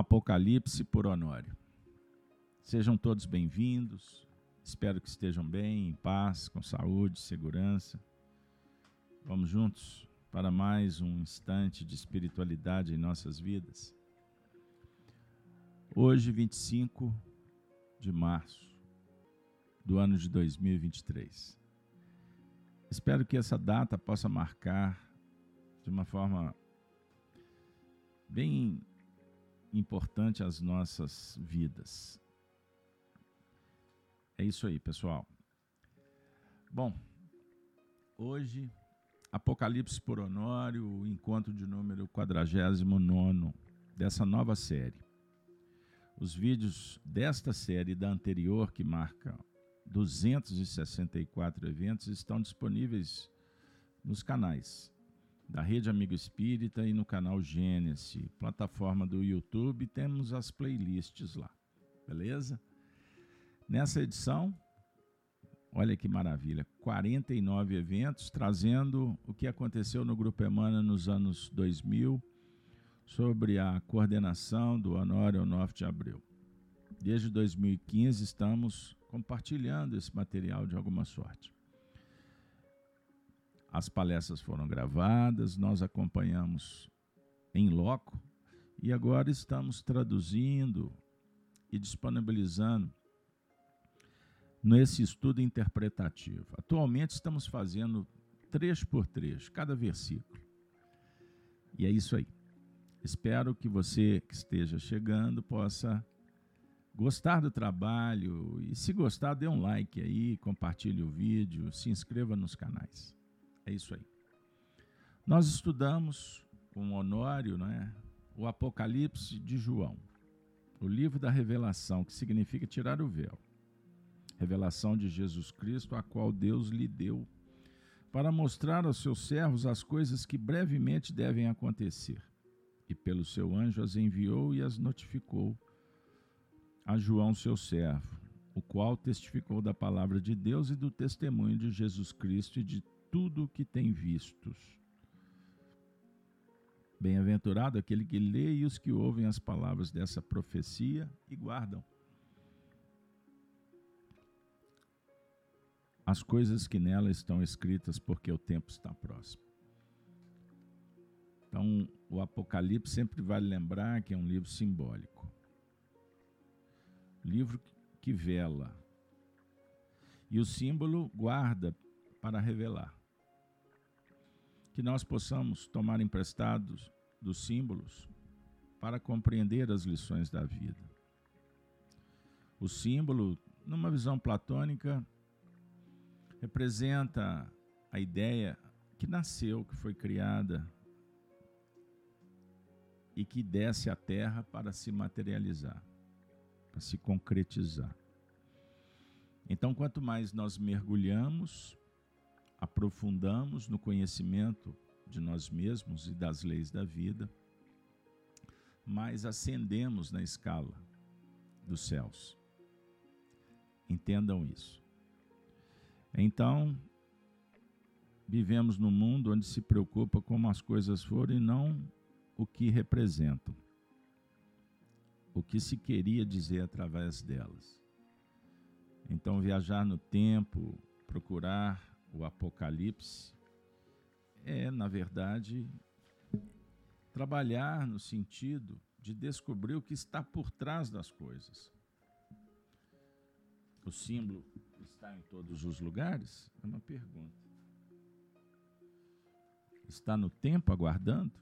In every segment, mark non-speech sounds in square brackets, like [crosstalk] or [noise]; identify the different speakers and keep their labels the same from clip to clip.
Speaker 1: Apocalipse por Honório. Sejam todos bem-vindos. Espero que estejam bem, em paz, com saúde, segurança. Vamos juntos para mais um instante de espiritualidade em nossas vidas. Hoje, 25 de março do ano de 2023. Espero que essa data possa marcar de uma forma bem importante as nossas vidas. É isso aí, pessoal. Bom, hoje, Apocalipse por Honório, o encontro de número 49 dessa nova série. Os vídeos desta série e da anterior, que marca 264 eventos, estão disponíveis nos canais da Rede Amigo Espírita e no canal Gênesis, plataforma do YouTube, temos as playlists lá, beleza? Nessa edição, olha que maravilha, 49 eventos trazendo o que aconteceu no Grupo Emana nos anos 2000 sobre a coordenação do Honório 9 de Abril. Desde 2015 estamos compartilhando esse material de alguma sorte. As palestras foram gravadas, nós acompanhamos em loco e agora estamos traduzindo e disponibilizando nesse estudo interpretativo. Atualmente estamos fazendo trecho por trecho, cada versículo. E é isso aí. Espero que você que esteja chegando possa gostar do trabalho e se gostar, dê um like aí, compartilhe o vídeo, se inscreva nos canais. É isso aí. Nós estudamos com Honório né, o Apocalipse de João, o livro da revelação, que significa tirar o véu. Revelação de Jesus Cristo, a qual Deus lhe deu, para mostrar aos seus servos as coisas que brevemente devem acontecer. E pelo seu anjo as enviou e as notificou a João, seu servo, o qual testificou da palavra de Deus e do testemunho de Jesus Cristo e de tudo o que tem vistos. Bem-aventurado aquele que lê e os que ouvem as palavras dessa profecia e guardam. As coisas que nela estão escritas, porque o tempo está próximo. Então, o Apocalipse sempre vale lembrar que é um livro simbólico. Livro que vela. E o símbolo guarda para revelar que nós possamos tomar emprestados dos símbolos para compreender as lições da vida. O símbolo, numa visão platônica, representa a ideia que nasceu, que foi criada e que desce à terra para se materializar, para se concretizar. Então, quanto mais nós mergulhamos aprofundamos no conhecimento de nós mesmos e das leis da vida, mais ascendemos na escala dos céus. Entendam isso. Então, vivemos num mundo onde se preocupa como as coisas foram e não o que representam, o que se queria dizer através delas. Então, viajar no tempo, procurar o Apocalipse é, na verdade, trabalhar no sentido de descobrir o que está por trás das coisas. O símbolo está em todos os lugares? É uma pergunta. Está no tempo aguardando?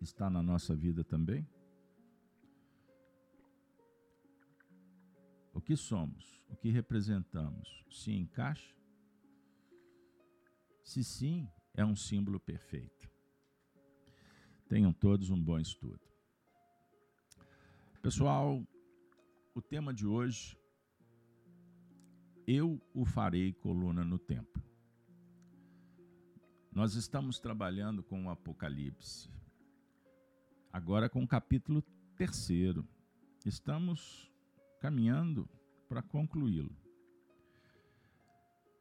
Speaker 1: Está na nossa vida também? O que somos? O que representamos? Se encaixa? Se sim, é um símbolo perfeito. Tenham todos um bom estudo. Pessoal, o tema de hoje, eu o farei coluna no tempo. Nós estamos trabalhando com o Apocalipse, agora com o capítulo terceiro. Estamos caminhando para concluí-lo.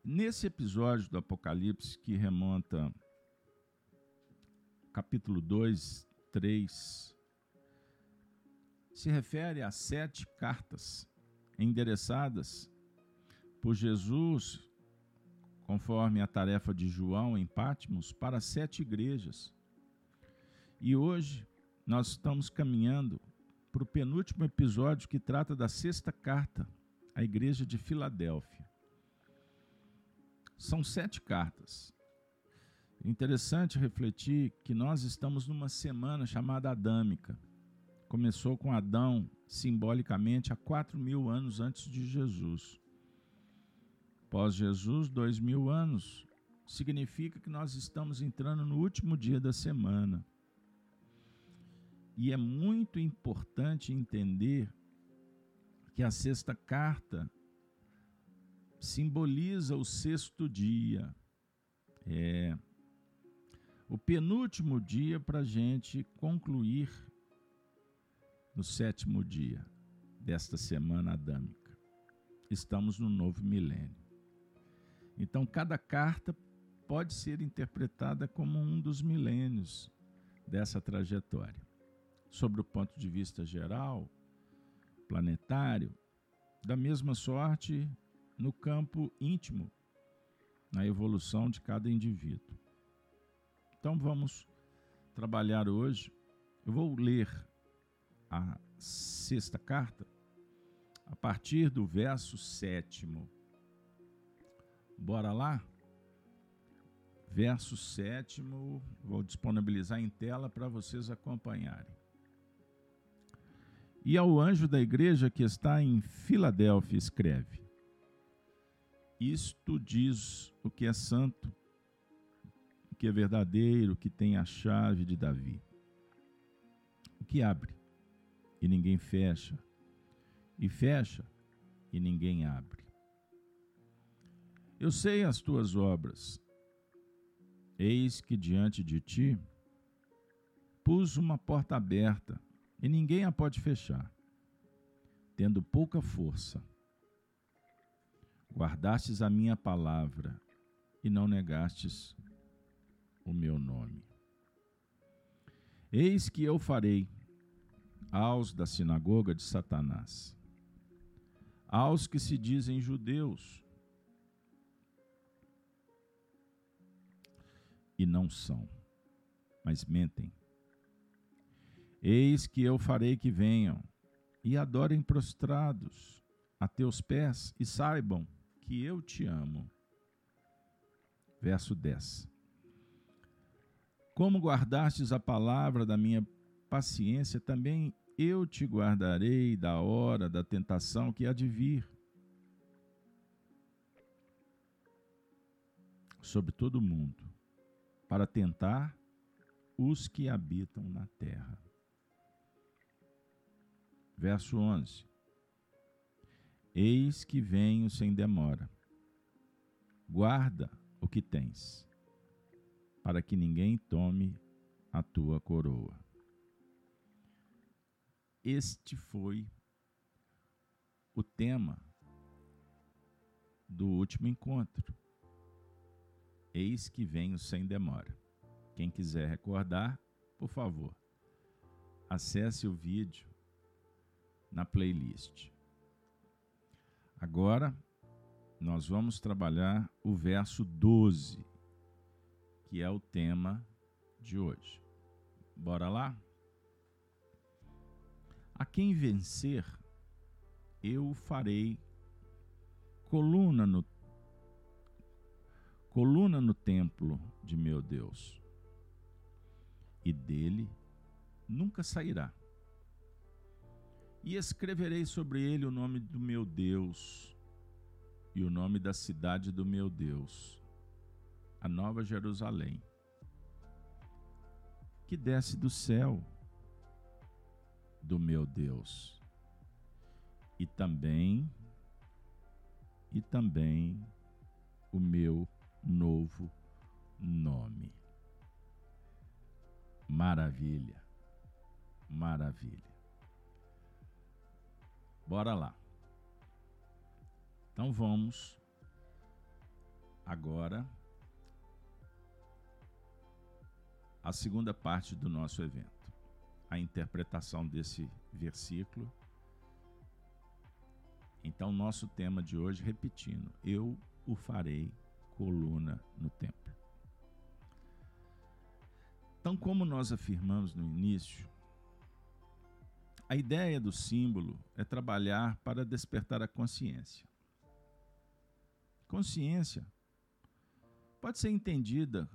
Speaker 1: Nesse episódio do Apocalipse, que remonta capítulo 2, 3 se refere a sete cartas endereçadas por Jesus, conforme a tarefa de João em Patmos, para sete igrejas. E hoje nós estamos caminhando para o penúltimo episódio que trata da sexta carta à igreja de Filadélfia. São sete cartas. Interessante refletir que nós estamos numa semana chamada Adâmica. Começou com Adão, simbolicamente, há quatro mil anos antes de Jesus. Pós-Jesus, dois mil anos, significa que nós estamos entrando no último dia da semana. E é muito importante entender que a sexta carta simboliza o sexto dia. É o penúltimo dia para a gente concluir no sétimo dia desta semana adâmica. Estamos no novo milênio. Então, cada carta pode ser interpretada como um dos milênios dessa trajetória. Sobre o ponto de vista geral, planetário, da mesma sorte no campo íntimo, na evolução de cada indivíduo. Então vamos trabalhar hoje. Eu vou ler a sexta carta a partir do verso sétimo. Bora lá? Verso sétimo, vou disponibilizar em tela para vocês acompanharem. E ao anjo da igreja que está em Filadélfia, escreve: Isto diz o que é santo, o que é verdadeiro, o que tem a chave de Davi. O que abre e ninguém fecha, e fecha e ninguém abre. Eu sei as tuas obras. Eis que diante de ti pus uma porta aberta e ninguém a pode fechar, tendo pouca força. Guardastes a minha palavra e não negastes o meu nome. Eis que eu farei aos da sinagoga de Satanás, aos que se dizem judeus e não são, mas mentem. Eis que eu farei que venham e adorem prostrados a teus pés e saibam que eu te amo. Verso 10. Como guardastes a palavra da minha paciência, também eu te guardarei da hora da tentação que há de vir. Sobre todo mundo, para tentar os que habitam na terra. Verso 11: Eis que venho sem demora. Guarda o que tens, para que ninguém tome a tua coroa. Este foi o tema do último encontro. Eis que venho sem demora. Quem quiser recordar, por favor, acesse o vídeo na playlist. Agora, nós vamos trabalhar o verso 12, que é o tema de hoje. Bora lá? A quem vencer, eu farei coluna no coluna no templo de meu Deus. E dele nunca sairá. E escreverei sobre ele o nome do meu Deus e o nome da cidade do meu Deus, a Nova Jerusalém, que desce do céu do meu Deus. E também e também o meu novo nome. Maravilha. Maravilha. Bora lá. Então vamos agora à segunda parte do nosso evento. a interpretação desse versículo. Então, nosso tema de hoje, repetindo, eu o farei coluna no templo. Então, como nós afirmamos no início, a ideia do símbolo é trabalhar para despertar a consciência. Consciência pode ser entendida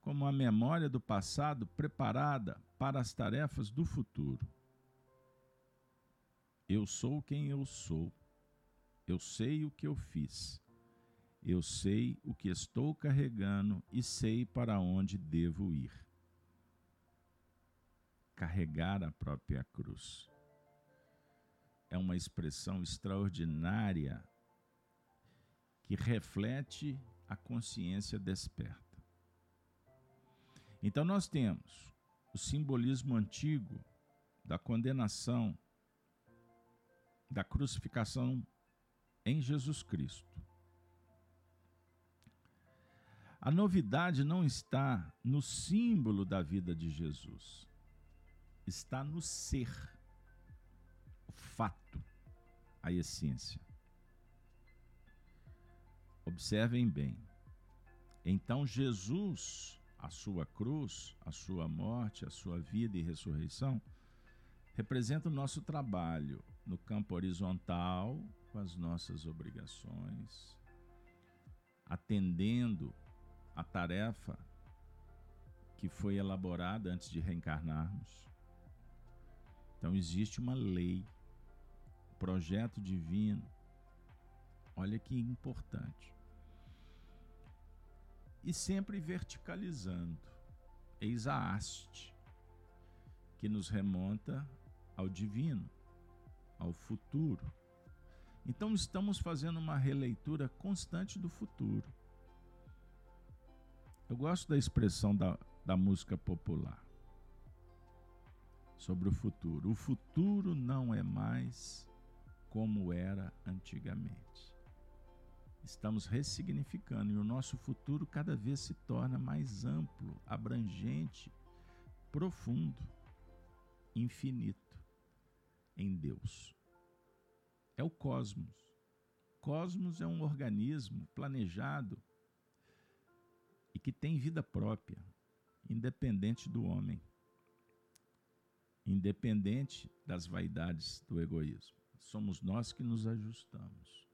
Speaker 1: como a memória do passado preparada para as tarefas do futuro. Eu sou quem eu sou. Eu sei o que eu fiz. Eu sei o que estou carregando e sei para onde devo ir. Carregar a própria cruz é uma expressão extraordinária que reflete a consciência desperta. Então nós temos o simbolismo antigo da condenação, da crucificação em Jesus Cristo. A novidade não está no símbolo da vida de Jesus, está no ser, o fato, a essência. Observem bem. Então Jesus a sua cruz, a sua morte, a sua vida e ressurreição, representa o nosso trabalho no campo horizontal, com as nossas obrigações, atendendo a tarefa que foi elaborada antes de reencarnarmos. Então existe uma lei, projeto divino. Olha que importante e sempre verticalizando. Eis a haste, que nos remonta ao divino, ao futuro. Então estamos fazendo uma releitura constante do futuro. Eu gosto da expressão da, da música popular sobre o futuro. O futuro não é mais como era antigamente estamos ressignificando e o nosso futuro cada vez se torna mais amplo, abrangente, profundo, infinito em Deus. É o cosmos. Cosmos é um organismo planejado e que tem vida própria, independente do homem, independente das vaidades do egoísmo. Somos nós que nos ajustamos.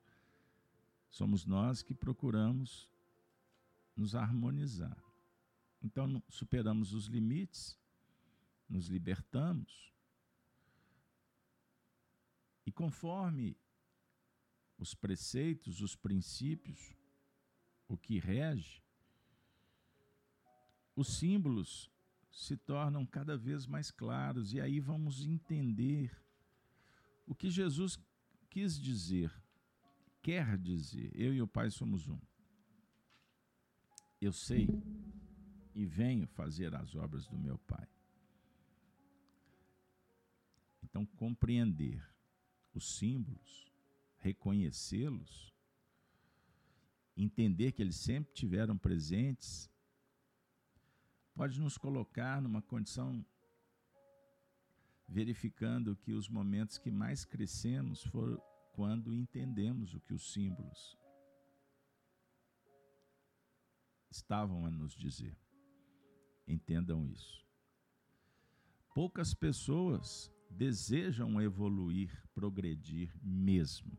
Speaker 1: Somos nós que procuramos nos harmonizar. Então, superamos os limites, nos libertamos, e conforme os preceitos, os princípios, o que rege, os símbolos se tornam cada vez mais claros, e aí vamos entender o que Jesus quis dizer quer dizer, eu e o Pai somos um. Eu sei e venho fazer as obras do meu Pai. Então, compreender os símbolos, reconhecê-los, entender que eles sempre tiveram presentes, pode nos colocar numa condição verificando que os momentos que mais crescemos foram quando entendemos o que os símbolos estavam a nos dizer. Entendam isso. Poucas pessoas desejam evoluir, progredir mesmo.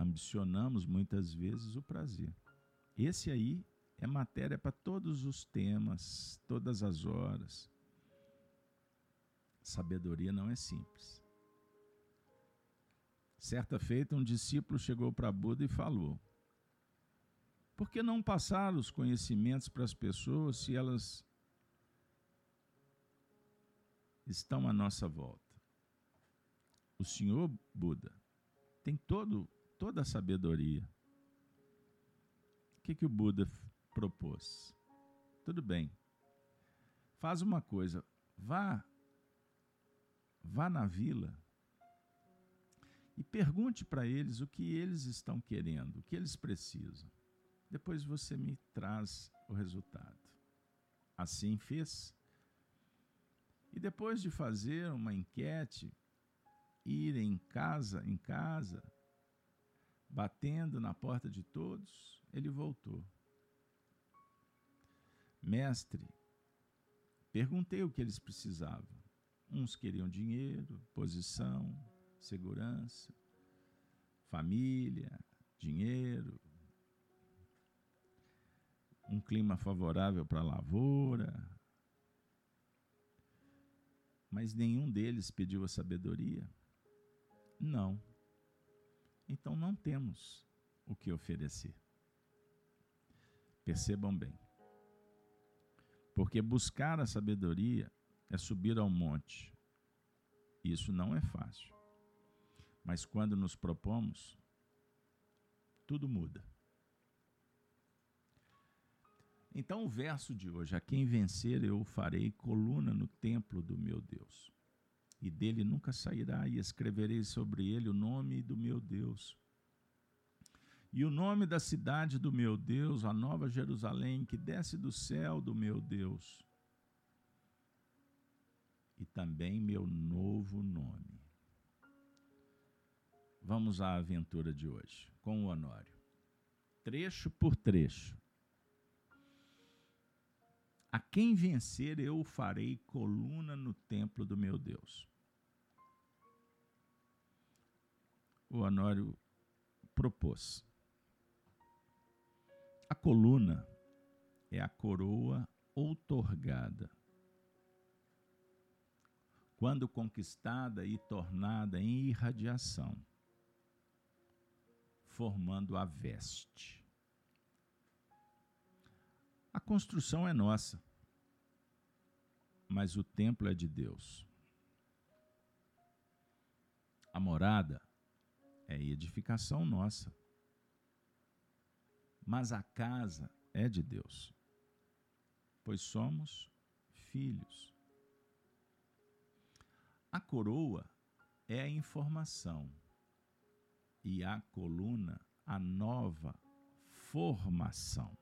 Speaker 1: Ambicionamos muitas vezes o prazer. Esse aí é matéria para todos os temas, todas as horas. Sabedoria não é simples. Certa feita, um discípulo chegou para Buda e falou: Por que não passar os conhecimentos para as pessoas se elas estão à nossa volta? O Senhor Buda tem todo, toda a sabedoria. O que, que o Buda propôs? Tudo bem. Faz uma coisa, vá vá na vila e pergunte para eles o que eles estão querendo, o que eles precisam. Depois você me traz o resultado. Assim fez. E depois de fazer uma enquete, ir em casa em casa, batendo na porta de todos, ele voltou. Mestre, perguntei o que eles precisavam. Uns queriam dinheiro, posição, segurança, família, dinheiro, um clima favorável para a lavoura. Mas nenhum deles pediu a sabedoria. Não. Então não temos o que oferecer. Percebam bem. Porque buscar a sabedoria é subir ao monte. Isso não é fácil. Mas quando nos propomos, tudo muda. Então, o verso de hoje: A quem vencer, eu farei coluna no templo do meu Deus, e dele nunca sairá, e escreverei sobre ele o nome do meu Deus. E o nome da cidade do meu Deus, a nova Jerusalém, que desce do céu do meu Deus, e também meu novo nome. Vamos à aventura de hoje, com o Honório. Trecho por trecho a quem vencer, eu farei coluna no templo do meu Deus. O Honório propôs. A coluna é a coroa outorgada. Quando conquistada e tornada em irradiação, formando a veste. A construção é nossa, mas o templo é de Deus. A morada é edificação nossa, mas a casa é de Deus, pois somos filhos. A coroa é a informação e a coluna a nova formação.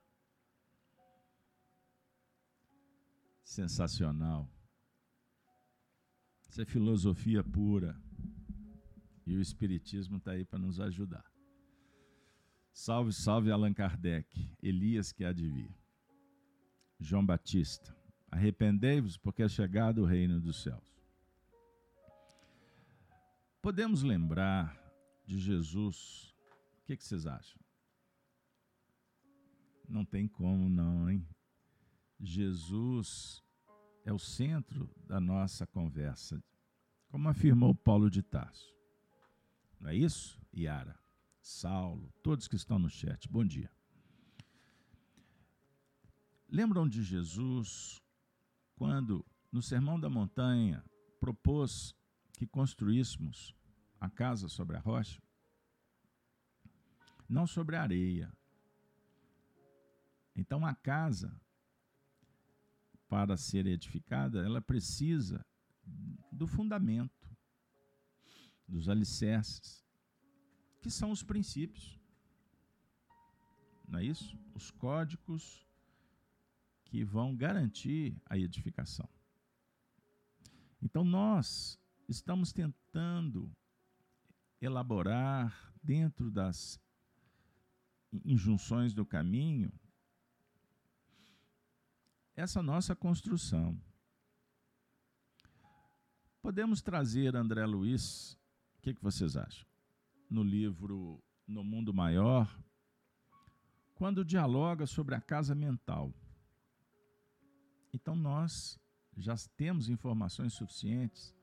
Speaker 1: Sensacional. Isso é filosofia pura. E o Espiritismo está aí para nos ajudar. Salve, salve Allan Kardec, Elias que há de vir. João Batista, arrependei-vos porque é chegado o reino dos céus. Podemos lembrar de Jesus, o que, que vocês acham? Não tem como não, hein? Jesus é o centro da nossa conversa, como afirmou Paulo de Tarso. Não é isso, Yara? Saulo, todos que estão no chat, bom dia. Lembram de Jesus quando, no Sermão da Montanha, propôs que construíssemos a casa sobre a rocha? Não sobre a areia. Então a casa para ser edificada, ela precisa do fundamento, dos alicerces, que são os princípios. Não é isso? Os códigos que vão garantir a edificação. Então nós estamos tentando elaborar dentro das injunções do caminho essa nossa construção. Podemos trazer André Luiz, o que, que vocês acham? No livro No Mundo Maior, quando dialoga sobre a casa mental. Então nós já temos informações suficientes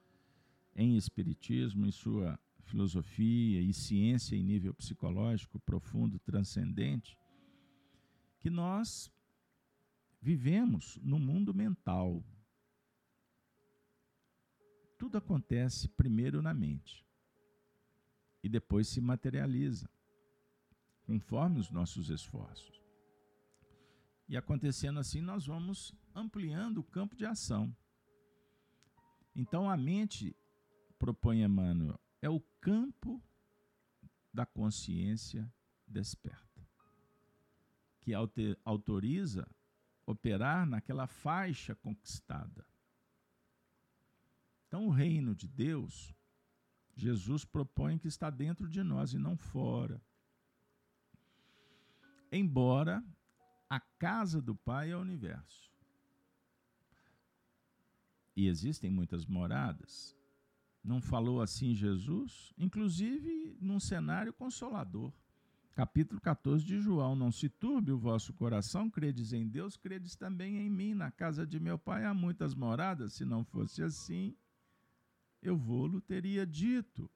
Speaker 1: em espiritismo, em sua filosofia e ciência em nível psicológico profundo, transcendente, que nós Vivemos no mundo mental. Tudo acontece primeiro na mente e depois se materializa, conforme os nossos esforços. E acontecendo assim, nós vamos ampliando o campo de ação. Então a mente, propõe Emmanuel, é o campo da consciência desperta, que autoriza operar naquela faixa conquistada. Então, o reino de Deus, Jesus propõe que está dentro de nós e não fora. Embora a casa do Pai é o universo. E existem muitas moradas. Não falou assim Jesus? Inclusive num cenário consolador. Capítulo 14 de João: Não se turbe o vosso coração, credes em Deus, credes também em mim. Na casa de meu pai há muitas moradas. Se não fosse assim, eu vou-lo teria dito.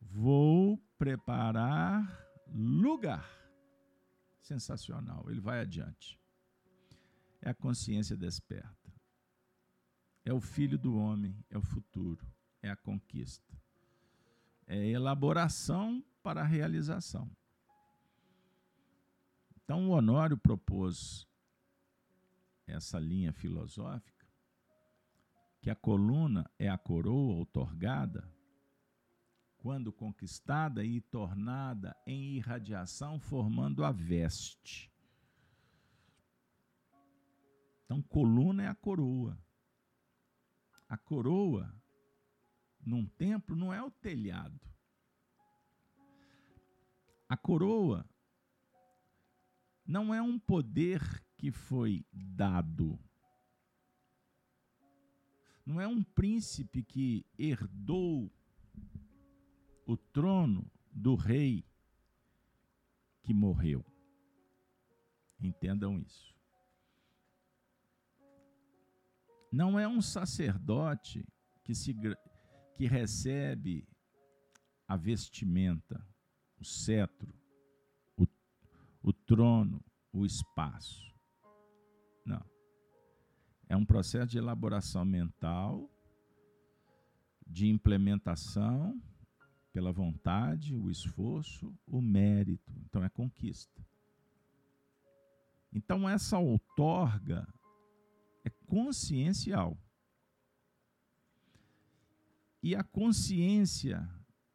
Speaker 1: Vou preparar lugar. Sensacional. Ele vai adiante. É a consciência desperta. É o filho do homem, é o futuro, é a conquista. É a elaboração para a realização. Então, o Honório propôs essa linha filosófica, que a coluna é a coroa outorgada quando conquistada e tornada em irradiação, formando a veste. Então, coluna é a coroa. A coroa, num templo, não é o telhado. A coroa não é um poder que foi dado. Não é um príncipe que herdou o trono do rei que morreu. Entendam isso. Não é um sacerdote que, se, que recebe a vestimenta, o cetro, o, o trono, o espaço. É um processo de elaboração mental, de implementação pela vontade, o esforço, o mérito. Então é conquista. Então essa outorga é consciencial. E a consciência,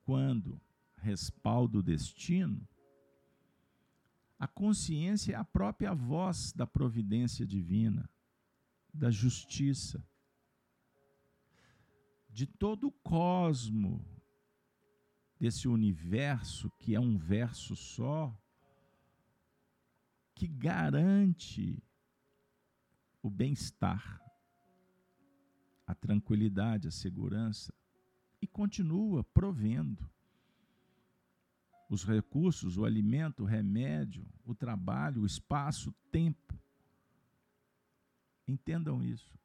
Speaker 1: quando respalda o destino, a consciência é a própria voz da providência divina, da justiça, de todo o cosmo desse universo que é um verso só, que garante o bem-estar, a tranquilidade, a segurança e continua provendo os recursos, o alimento, o remédio, o trabalho, o espaço, o tempo. Entendam isso.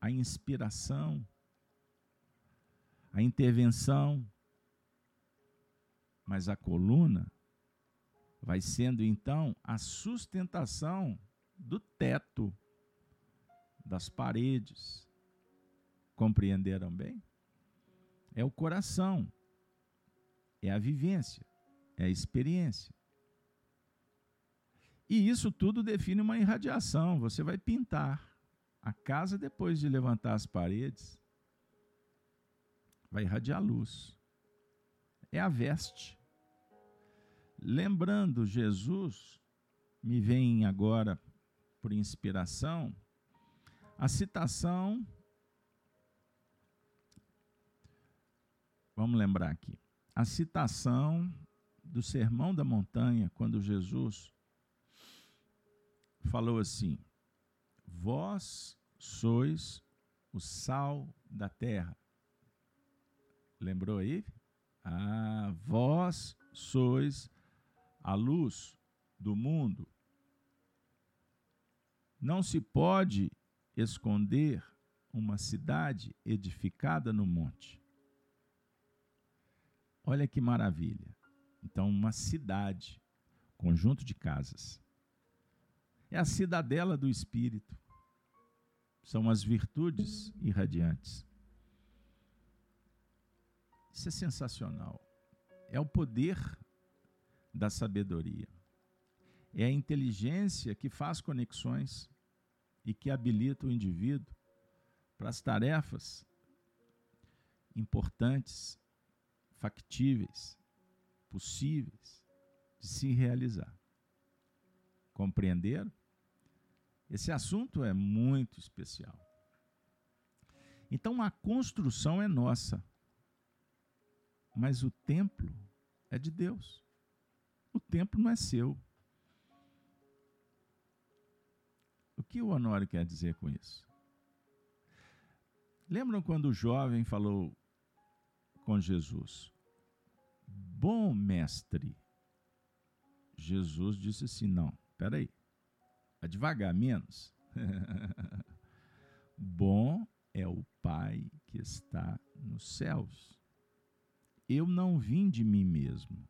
Speaker 1: A inspiração, a intervenção, mas a coluna vai sendo então a sustentação do teto, das paredes. Compreenderam bem? É o coração, é a vivência, é a experiência. E isso tudo define uma irradiação. Você vai pintar a casa depois de levantar as paredes, vai irradiar luz. É a veste. Lembrando Jesus, me vem agora por inspiração a citação. Vamos lembrar aqui. A citação do Sermão da Montanha, quando Jesus falou assim: Vós sois o sal da terra. Lembrou aí? Ah, vós sois a luz do mundo. Não se pode esconder uma cidade edificada no monte. Olha que maravilha. Então, uma cidade, conjunto de casas. É a cidadela do espírito. São as virtudes irradiantes. Isso é sensacional. É o poder da sabedoria. É a inteligência que faz conexões e que habilita o indivíduo para as tarefas importantes, factíveis, possíveis de se realizar. Compreenderam? Esse assunto é muito especial. Então a construção é nossa, mas o templo é de Deus. O templo não é seu. O que o Honório quer dizer com isso? Lembram quando o jovem falou com Jesus: Bom mestre. Jesus disse assim: Não, peraí, é devagar, menos. [laughs] Bom é o Pai que está nos céus. Eu não vim de mim mesmo.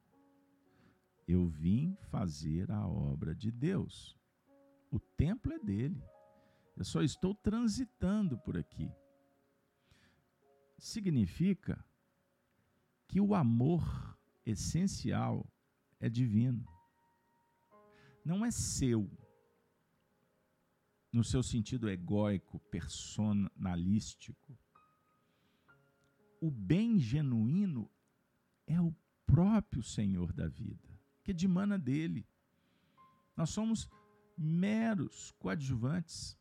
Speaker 1: Eu vim fazer a obra de Deus. O templo é dele. Eu só estou transitando por aqui. Significa que o amor essencial é divino. Não é seu, no seu sentido egóico, personalístico. O bem genuíno é o próprio Senhor da vida, que dimana dele. Nós somos meros coadjuvantes,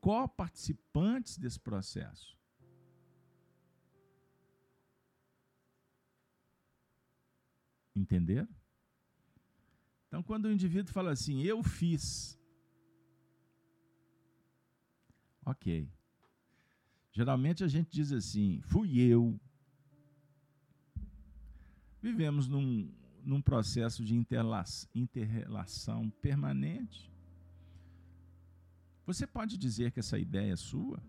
Speaker 1: coparticipantes desse processo. Entenderam? Então, quando o indivíduo fala assim, eu fiz, ok. Geralmente a gente diz assim, fui eu. Vivemos num, num processo de interrelação permanente. Você pode dizer que essa ideia é sua?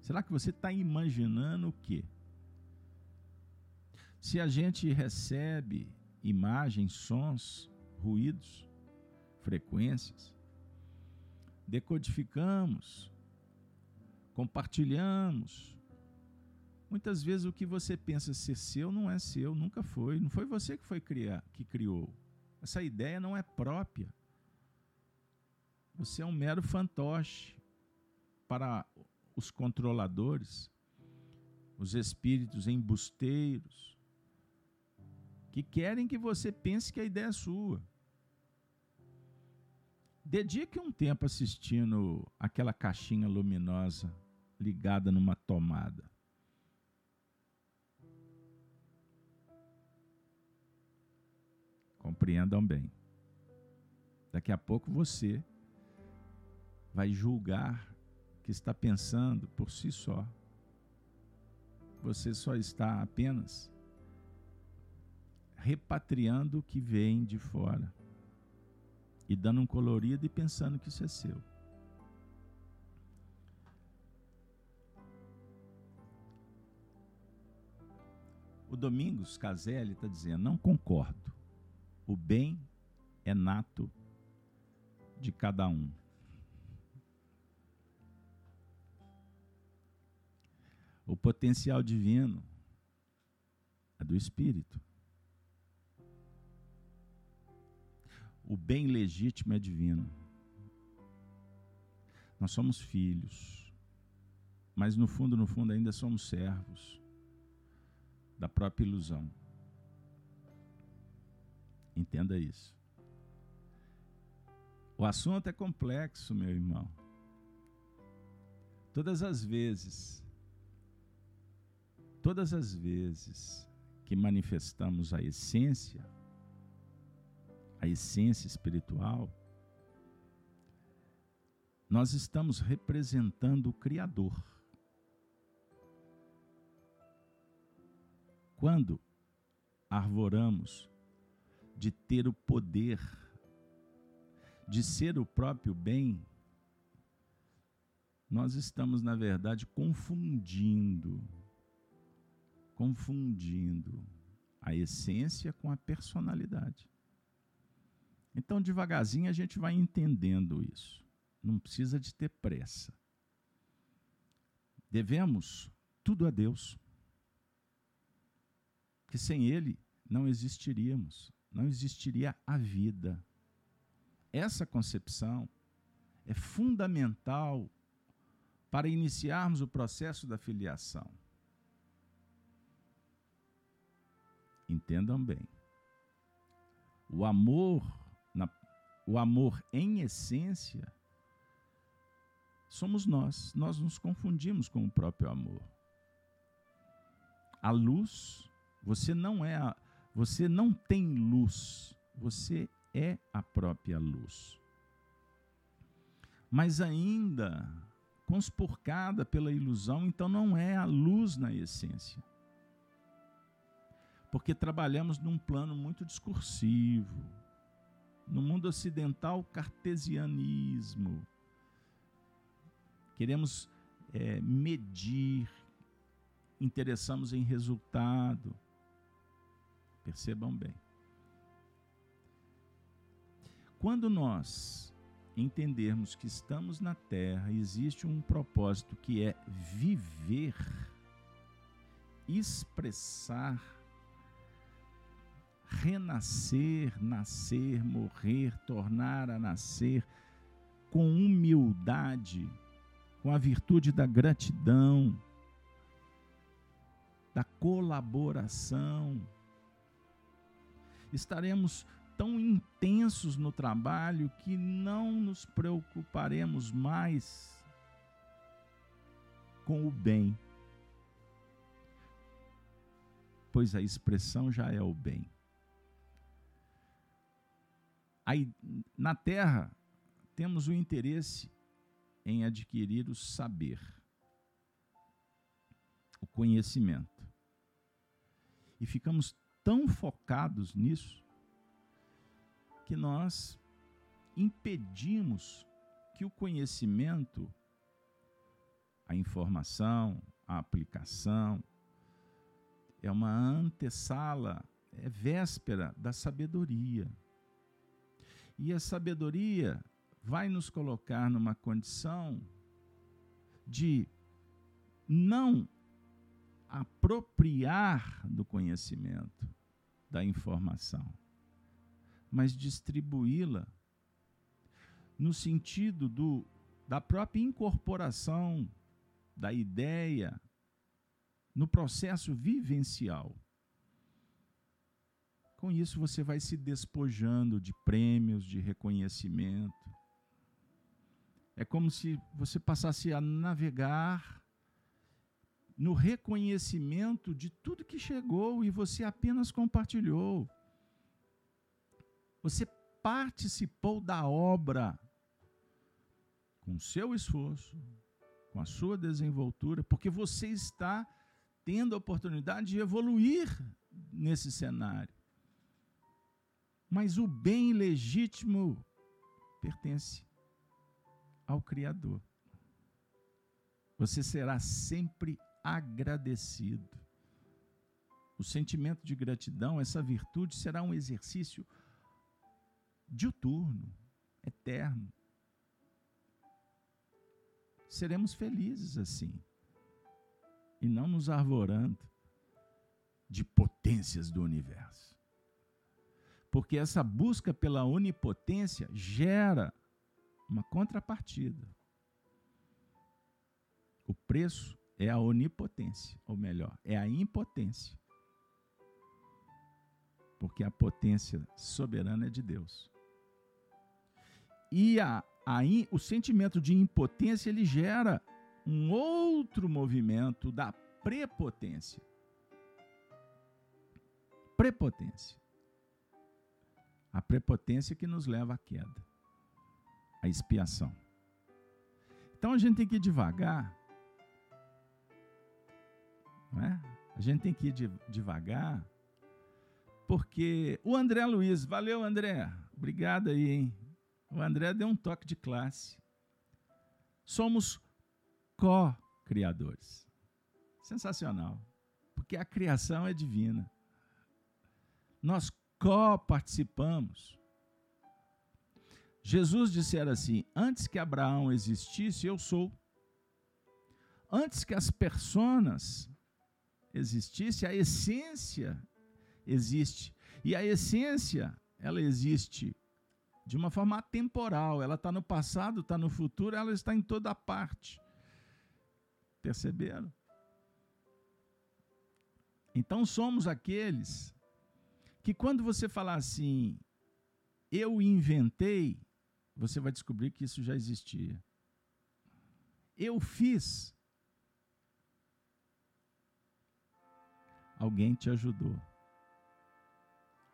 Speaker 1: Será que você está imaginando o quê? Se a gente recebe imagens, sons, ruídos, frequências, decodificamos, compartilhamos, Muitas vezes o que você pensa ser seu não é seu, nunca foi. Não foi você que foi criar, que criou. Essa ideia não é própria. Você é um mero fantoche para os controladores, os espíritos embusteiros, que querem que você pense que a ideia é sua. Dedique um tempo assistindo aquela caixinha luminosa ligada numa tomada. Compreendam bem. Daqui a pouco você vai julgar que está pensando por si só. Você só está apenas repatriando o que vem de fora e dando um colorido e pensando que isso é seu. O Domingos Caselli está dizendo: não concordo. O bem é nato de cada um. O potencial divino é do espírito. O bem legítimo é divino. Nós somos filhos, mas no fundo, no fundo, ainda somos servos da própria ilusão. Entenda isso. O assunto é complexo, meu irmão. Todas as vezes, todas as vezes que manifestamos a essência, a essência espiritual, nós estamos representando o Criador. Quando arvoramos de ter o poder, de ser o próprio bem, nós estamos, na verdade, confundindo, confundindo a essência com a personalidade. Então, devagarzinho, a gente vai entendendo isso. Não precisa de ter pressa. Devemos tudo a Deus. Que sem Ele não existiríamos não existiria a vida. Essa concepção é fundamental para iniciarmos o processo da filiação. Entendam bem. O amor, o amor em essência, somos nós. Nós nos confundimos com o próprio amor. A luz, você não é a, você não tem luz, você é a própria luz. Mas ainda conspurcada pela ilusão, então não é a luz na essência. Porque trabalhamos num plano muito discursivo. No mundo ocidental, cartesianismo. Queremos é, medir, interessamos em resultado. Percebam bem. Quando nós entendermos que estamos na Terra, existe um propósito que é viver, expressar, renascer, nascer, morrer, tornar a nascer, com humildade, com a virtude da gratidão, da colaboração. Estaremos tão intensos no trabalho que não nos preocuparemos mais com o bem, pois a expressão já é o bem. Aí, na terra, temos o interesse em adquirir o saber, o conhecimento. E ficamos tão focados nisso que nós impedimos que o conhecimento, a informação, a aplicação, é uma antessala, é véspera da sabedoria. E a sabedoria vai nos colocar numa condição de não apropriar do conhecimento, da informação mas distribuí-la no sentido do, da própria incorporação da ideia no processo vivencial. Com isso, você vai se despojando de prêmios, de reconhecimento. É como se você passasse a navegar no reconhecimento de tudo que chegou e você apenas compartilhou. Você participou da obra com seu esforço, com a sua desenvoltura, porque você está tendo a oportunidade de evoluir nesse cenário. Mas o bem legítimo pertence ao Criador. Você será sempre agradecido. O sentimento de gratidão, essa virtude, será um exercício diuturno, eterno. Seremos felizes assim, e não nos arvorando de potências do universo. Porque essa busca pela onipotência gera uma contrapartida. O preço é a onipotência, ou melhor, é a impotência. Porque a potência soberana é de Deus. E a, a, o sentimento de impotência ele gera um outro movimento da prepotência. Prepotência. A prepotência que nos leva à queda, à expiação. Então a gente tem que ir devagar. Não é? A gente tem que ir devagar, porque o André Luiz, valeu André, obrigado aí, hein? O André deu um toque de classe. Somos co-criadores. Sensacional. Porque a criação é divina. Nós co-participamos. Jesus dissera assim: Antes que Abraão existisse, eu sou. Antes que as personas existissem, a essência existe. E a essência, ela existe de uma forma atemporal. Ela está no passado, está no futuro, ela está em toda parte. Perceberam? Então somos aqueles que quando você falar assim, eu inventei, você vai descobrir que isso já existia. eu fiz. Alguém te ajudou.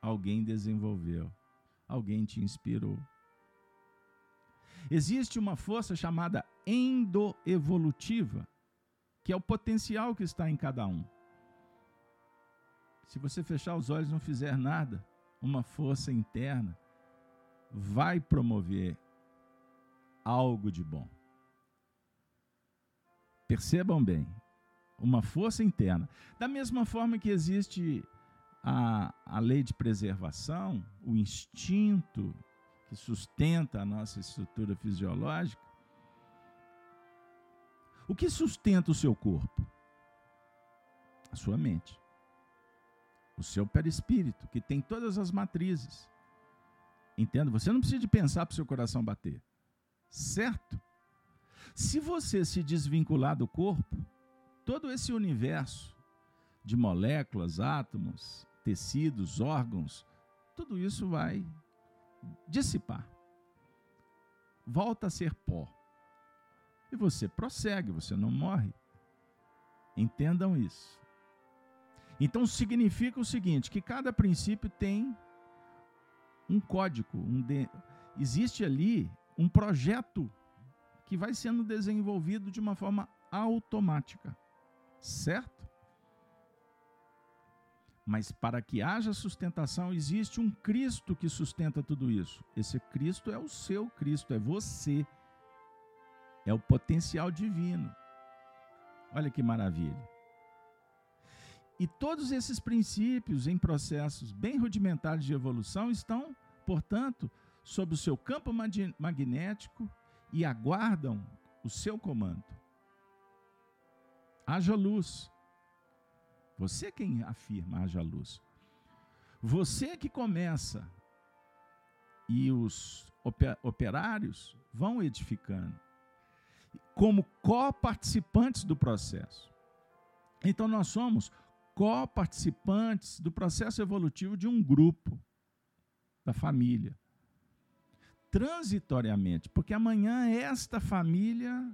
Speaker 1: Alguém desenvolveu. Alguém te inspirou. Existe uma força chamada endoevolutiva, que é o potencial que está em cada um. Se você fechar os olhos e não fizer nada, uma força interna vai promover algo de bom. Percebam bem, uma força interna. Da mesma forma que existe a, a lei de preservação, o instinto que sustenta a nossa estrutura fisiológica, o que sustenta o seu corpo? A sua mente. O seu perispírito, que tem todas as matrizes. Entenda? Você não precisa de pensar para o seu coração bater. Certo? Se você se desvincular do corpo, todo esse universo de moléculas, átomos, tecidos, órgãos, tudo isso vai dissipar. Volta a ser pó. E você prossegue, você não morre. Entendam isso. Então significa o seguinte, que cada princípio tem um código, um de... existe ali um projeto que vai sendo desenvolvido de uma forma automática. Certo? Mas para que haja sustentação, existe um Cristo que sustenta tudo isso. Esse Cristo é o seu Cristo, é você. É o potencial divino. Olha que maravilha. E todos esses princípios em processos bem rudimentares de evolução estão, portanto, sob o seu campo magnético e aguardam o seu comando. Haja luz. Você quem afirma haja luz. Você que começa e os operários vão edificando como co-participantes do processo. Então nós somos co-participantes do processo evolutivo de um grupo, da família transitoriamente, porque amanhã esta família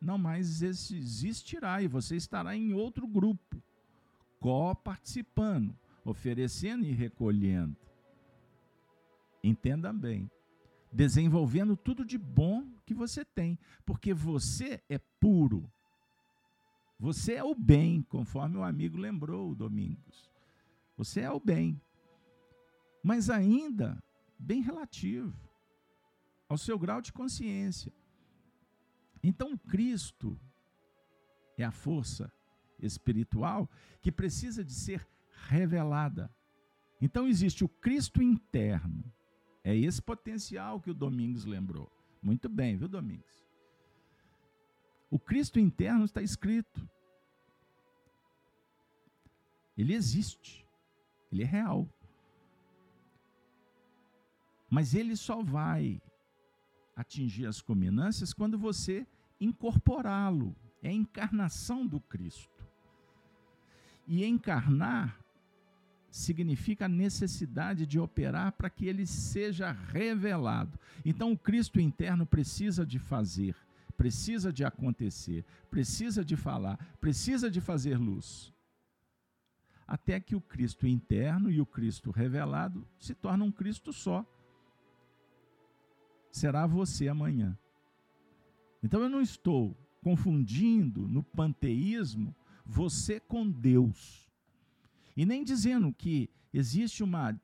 Speaker 1: não mais existirá e você estará em outro grupo, co-participando, oferecendo e recolhendo. Entenda bem. Desenvolvendo tudo de bom que você tem, porque você é puro. Você é o bem, conforme o amigo lembrou, Domingos. Você é o bem. Mas ainda bem relativo ao seu grau de consciência. Então, Cristo é a força espiritual que precisa de ser revelada. Então, existe o Cristo interno. É esse potencial que o Domingos lembrou. Muito bem, viu, Domingos? O Cristo interno está escrito. Ele existe. Ele é real. Mas ele só vai atingir as culminâncias quando você incorporá-lo. É a encarnação do Cristo. E encarnar significa a necessidade de operar para que ele seja revelado. Então, o Cristo interno precisa de fazer, precisa de acontecer, precisa de falar, precisa de fazer luz. Até que o Cristo interno e o Cristo revelado se tornam um Cristo só será você amanhã. Então eu não estou confundindo no panteísmo você com Deus. E nem dizendo que existe uma,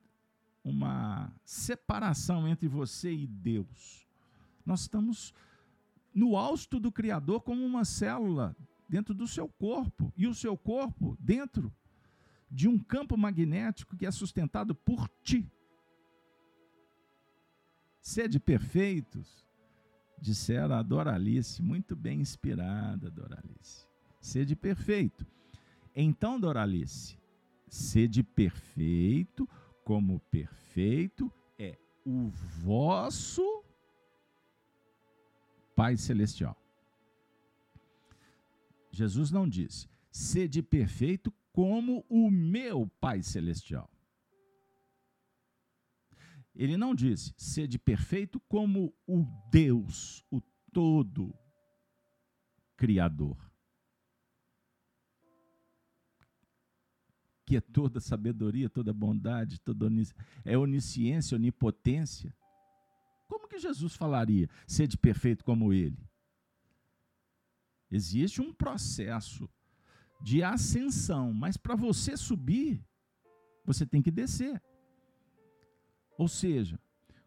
Speaker 1: uma separação entre você e Deus. Nós estamos no hausto do Criador como uma célula dentro do seu corpo. E o seu corpo dentro de um campo magnético que é sustentado por ti. Sede perfeitos, dissera a Doralice, muito bem inspirada, Doralice. Sede perfeito. Então, Doralice, sede perfeito, como perfeito é o vosso Pai Celestial. Jesus não disse, sede perfeito como o meu Pai Celestial. Ele não disse, sede perfeito como o Deus, o todo Criador. Que é toda sabedoria, toda bondade, toda é onisciência, onipotência. Jesus falaria, sede perfeito como ele? Existe um processo de ascensão, mas para você subir, você tem que descer. Ou seja,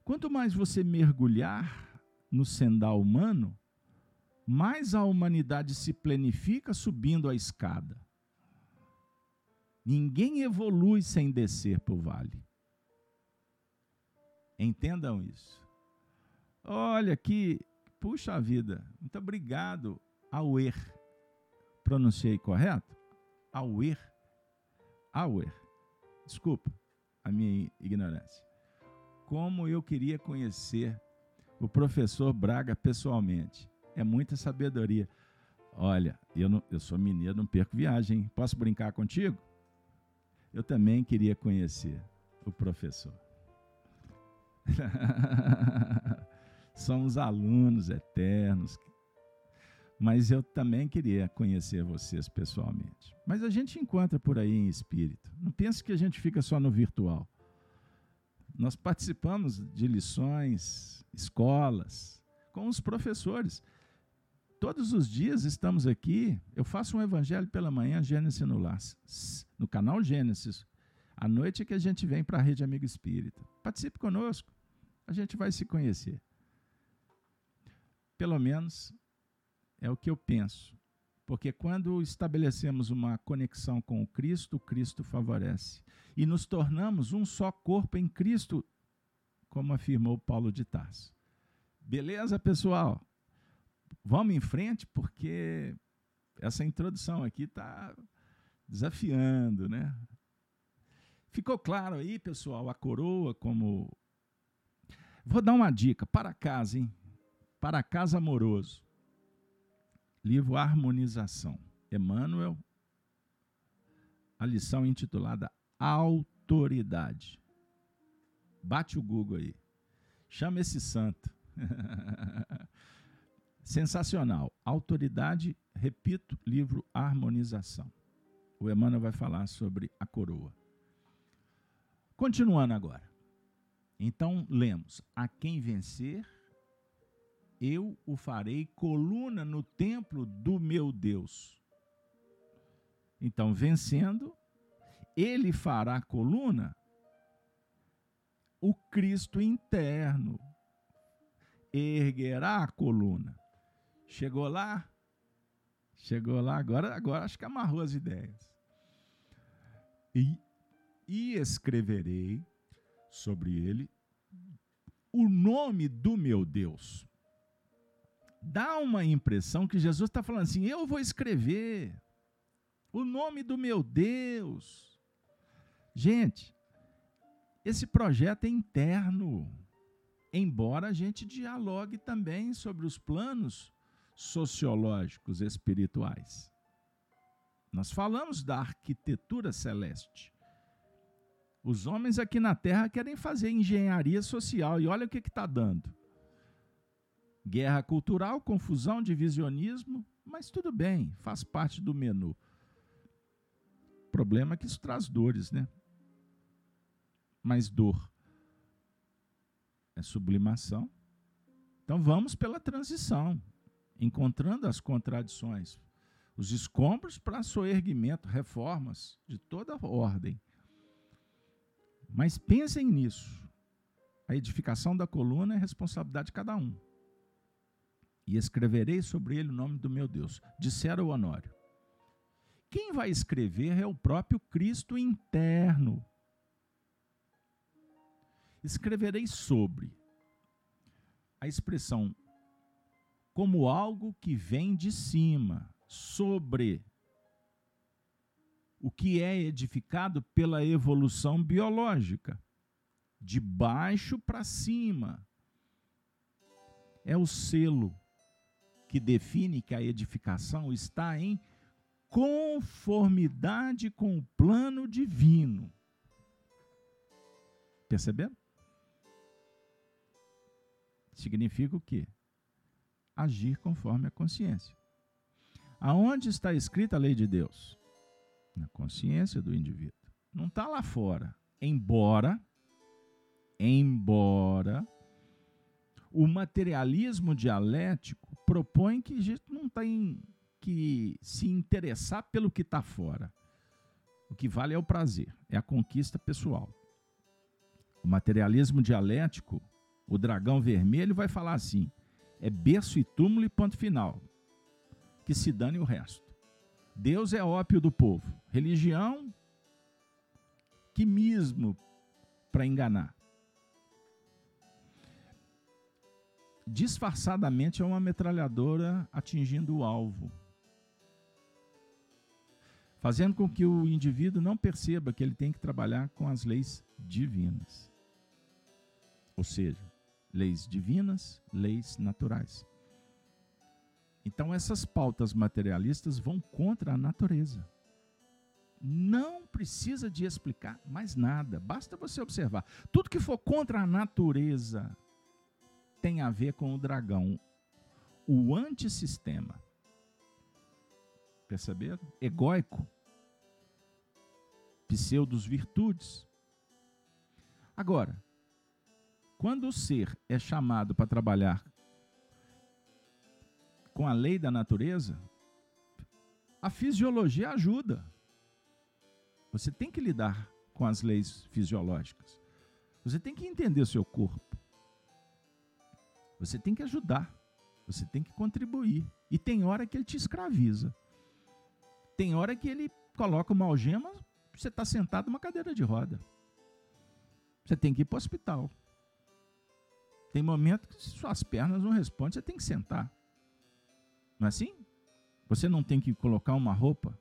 Speaker 1: quanto mais você mergulhar no sendal humano, mais a humanidade se planifica subindo a escada. Ninguém evolui sem descer para o vale. Entendam isso. Olha que, puxa vida, muito obrigado, Auer. Pronunciei correto? Auer. Auer. Desculpa a minha ignorância. Como eu queria conhecer o professor Braga pessoalmente. É muita sabedoria. Olha, eu, não, eu sou mineiro, não perco viagem. Posso brincar contigo? Eu também queria conhecer o professor. [laughs] Somos alunos eternos. Mas eu também queria conhecer vocês pessoalmente. Mas a gente encontra por aí em espírito. Não pense que a gente fica só no virtual. Nós participamos de lições, escolas, com os professores. Todos os dias estamos aqui. Eu faço um evangelho pela manhã, Gênesis no Lar, no canal Gênesis. À noite é que a gente vem para a Rede Amigo Espírita. Participe conosco. A gente vai se conhecer. Pelo menos é o que eu penso. Porque quando estabelecemos uma conexão com o Cristo, o Cristo favorece. E nos tornamos um só corpo em Cristo, como afirmou Paulo de Tarso. Beleza, pessoal? Vamos em frente, porque essa introdução aqui está desafiando, né? Ficou claro aí, pessoal, a coroa como. Vou dar uma dica para casa, hein? Para casa amoroso. Livro Harmonização. Emmanuel. A lição intitulada Autoridade. Bate o Google aí. Chama esse santo. [laughs] Sensacional. Autoridade, repito, livro Harmonização. O Emmanuel vai falar sobre a coroa. Continuando agora. Então, lemos: A quem vencer, eu o farei coluna no templo do meu Deus. Então, vencendo, ele fará coluna o Cristo interno. Erguerá a coluna. Chegou lá? Chegou lá, agora, agora acho que amarrou as ideias. E, e escreverei sobre ele o nome do meu Deus dá uma impressão que Jesus está falando assim: eu vou escrever o nome do meu Deus. Gente, esse projeto é interno, embora a gente dialogue também sobre os planos sociológicos espirituais. Nós falamos da arquitetura celeste. Os homens aqui na Terra querem fazer engenharia social e olha o que está dando Guerra cultural, confusão, divisionismo, mas tudo bem, faz parte do menu. O problema é que isso traz dores, né? Mas dor é sublimação. Então vamos pela transição, encontrando as contradições, os escombros para soerguimento, reformas de toda ordem. Mas pensem nisso. A edificação da coluna é responsabilidade de cada um e escreverei sobre ele o nome do meu Deus. Dissera o Honório. Quem vai escrever é o próprio Cristo interno. Escreverei sobre a expressão como algo que vem de cima, sobre o que é edificado pela evolução biológica, de baixo para cima. É o selo que define que a edificação está em conformidade com o plano divino. Perceberam? Significa o quê? Agir conforme a consciência. Aonde está escrita a lei de Deus? Na consciência do indivíduo. Não está lá fora. Embora, embora o materialismo dialético propõe que a gente não tem que se interessar pelo que está fora. O que vale é o prazer, é a conquista pessoal. O materialismo dialético, o dragão vermelho vai falar assim: é berço e túmulo e ponto final. Que se dane o resto. Deus é ópio do povo. Religião, quimismo para enganar. Disfarçadamente é uma metralhadora atingindo o alvo, fazendo com que o indivíduo não perceba que ele tem que trabalhar com as leis divinas. Ou seja, leis divinas, leis naturais. Então essas pautas materialistas vão contra a natureza. Não precisa de explicar mais nada, basta você observar. Tudo que for contra a natureza tem a ver com o dragão, o antissistema. Perceberam? Egóico, pseudos virtudes. Agora, quando o ser é chamado para trabalhar com a lei da natureza, a fisiologia ajuda. Você tem que lidar com as leis fisiológicas. Você tem que entender seu corpo. Você tem que ajudar. Você tem que contribuir. E tem hora que ele te escraviza. Tem hora que ele coloca uma algema, você está sentado numa cadeira de roda. Você tem que ir para o hospital. Tem momento que suas pernas não respondem, você tem que sentar. Não é assim? Você não tem que colocar uma roupa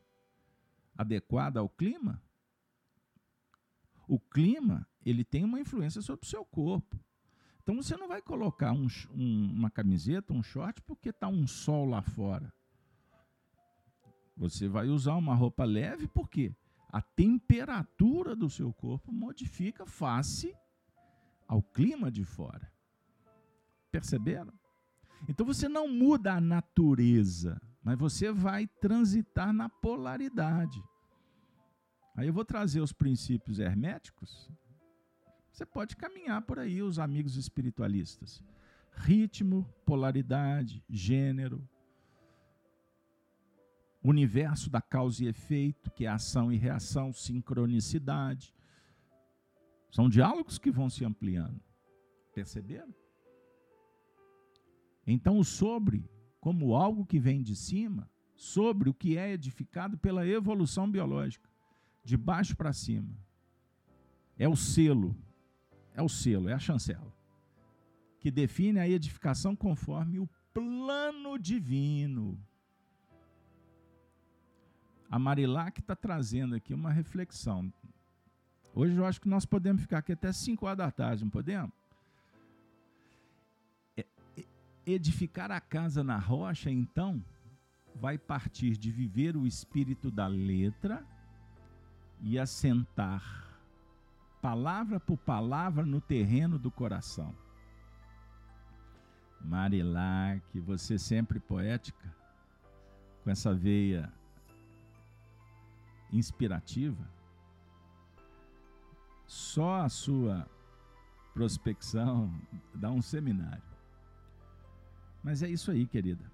Speaker 1: adequada ao clima? O clima, ele tem uma influência sobre o seu corpo. Então você não vai colocar um, um, uma camiseta, um short, porque está um sol lá fora. Você vai usar uma roupa leve porque a temperatura do seu corpo modifica face ao clima de fora. Perceberam? Então você não muda a natureza, mas você vai transitar na polaridade. Aí eu vou trazer os princípios herméticos você pode caminhar por aí, os amigos espiritualistas. Ritmo, polaridade, gênero, universo da causa e efeito, que é ação e reação, sincronicidade. São diálogos que vão se ampliando. Perceberam? Então, o sobre, como algo que vem de cima, sobre o que é edificado pela evolução biológica, de baixo para cima. É o selo é o selo, é a chancela, que define a edificação conforme o plano divino. A Marilac está trazendo aqui uma reflexão. Hoje eu acho que nós podemos ficar aqui até 5 horas da tarde, não podemos? É, edificar a casa na rocha, então, vai partir de viver o espírito da letra e assentar palavra por palavra no terreno do coração. Marilac, você sempre poética, com essa veia inspirativa, só a sua prospecção dá um seminário. Mas é isso aí, querida.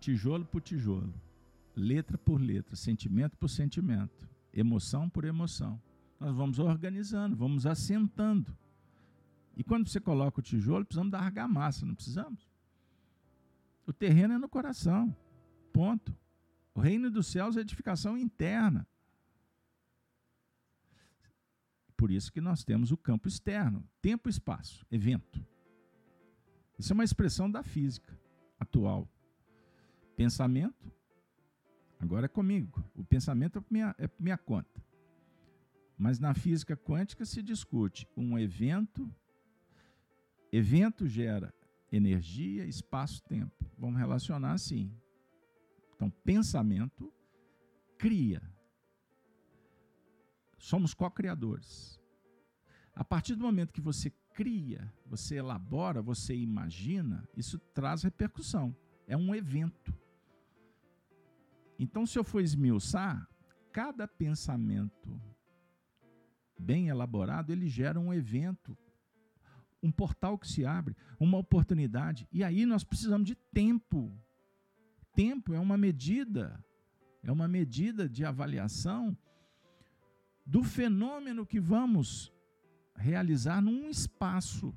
Speaker 1: Tijolo por tijolo, letra por letra, sentimento por sentimento, emoção por emoção nós vamos organizando, vamos assentando. E quando você coloca o tijolo, precisamos dar argamassa, não precisamos? O terreno é no coração. Ponto. O reino dos céus é edificação interna. Por isso que nós temos o campo externo, tempo espaço, evento. Isso é uma expressão da física atual. Pensamento, agora é comigo. O pensamento é minha, é minha conta. Mas na física quântica se discute um evento, evento gera energia, espaço, tempo. Vamos relacionar assim. Então, pensamento cria. Somos co-criadores. A partir do momento que você cria, você elabora, você imagina, isso traz repercussão. É um evento. Então, se eu for esmiuçar, cada pensamento bem elaborado, ele gera um evento, um portal que se abre, uma oportunidade. E aí nós precisamos de tempo. Tempo é uma medida, é uma medida de avaliação do fenômeno que vamos realizar num espaço,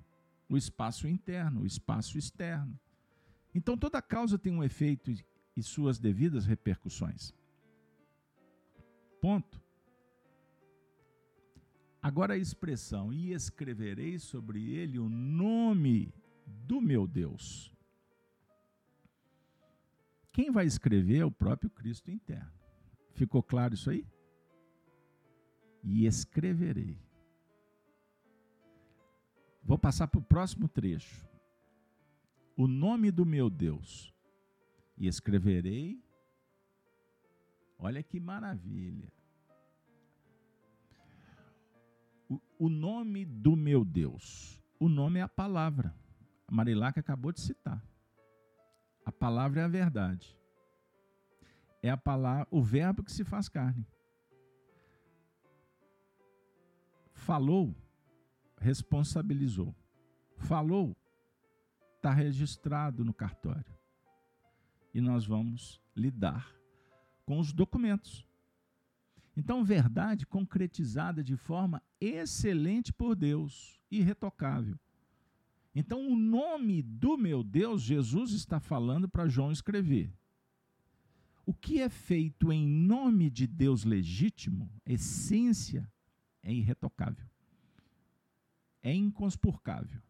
Speaker 1: o espaço interno, o espaço externo. Então toda causa tem um efeito e suas devidas repercussões. Ponto. Agora a expressão, e escreverei sobre ele o nome do meu Deus. Quem vai escrever é o próprio Cristo interno. Ficou claro isso aí? E escreverei. Vou passar para o próximo trecho. O nome do meu Deus. E escreverei. Olha que maravilha. O nome do meu Deus. O nome é a palavra. A Marilac acabou de citar. A palavra é a verdade. É a palavra, o verbo que se faz carne. Falou, responsabilizou. Falou, está registrado no cartório. E nós vamos lidar com os documentos. Então, verdade concretizada de forma excelente por Deus, irretocável. Então, o nome do meu Deus, Jesus está falando para João escrever. O que é feito em nome de Deus legítimo, essência, é irretocável, é inconspurcável,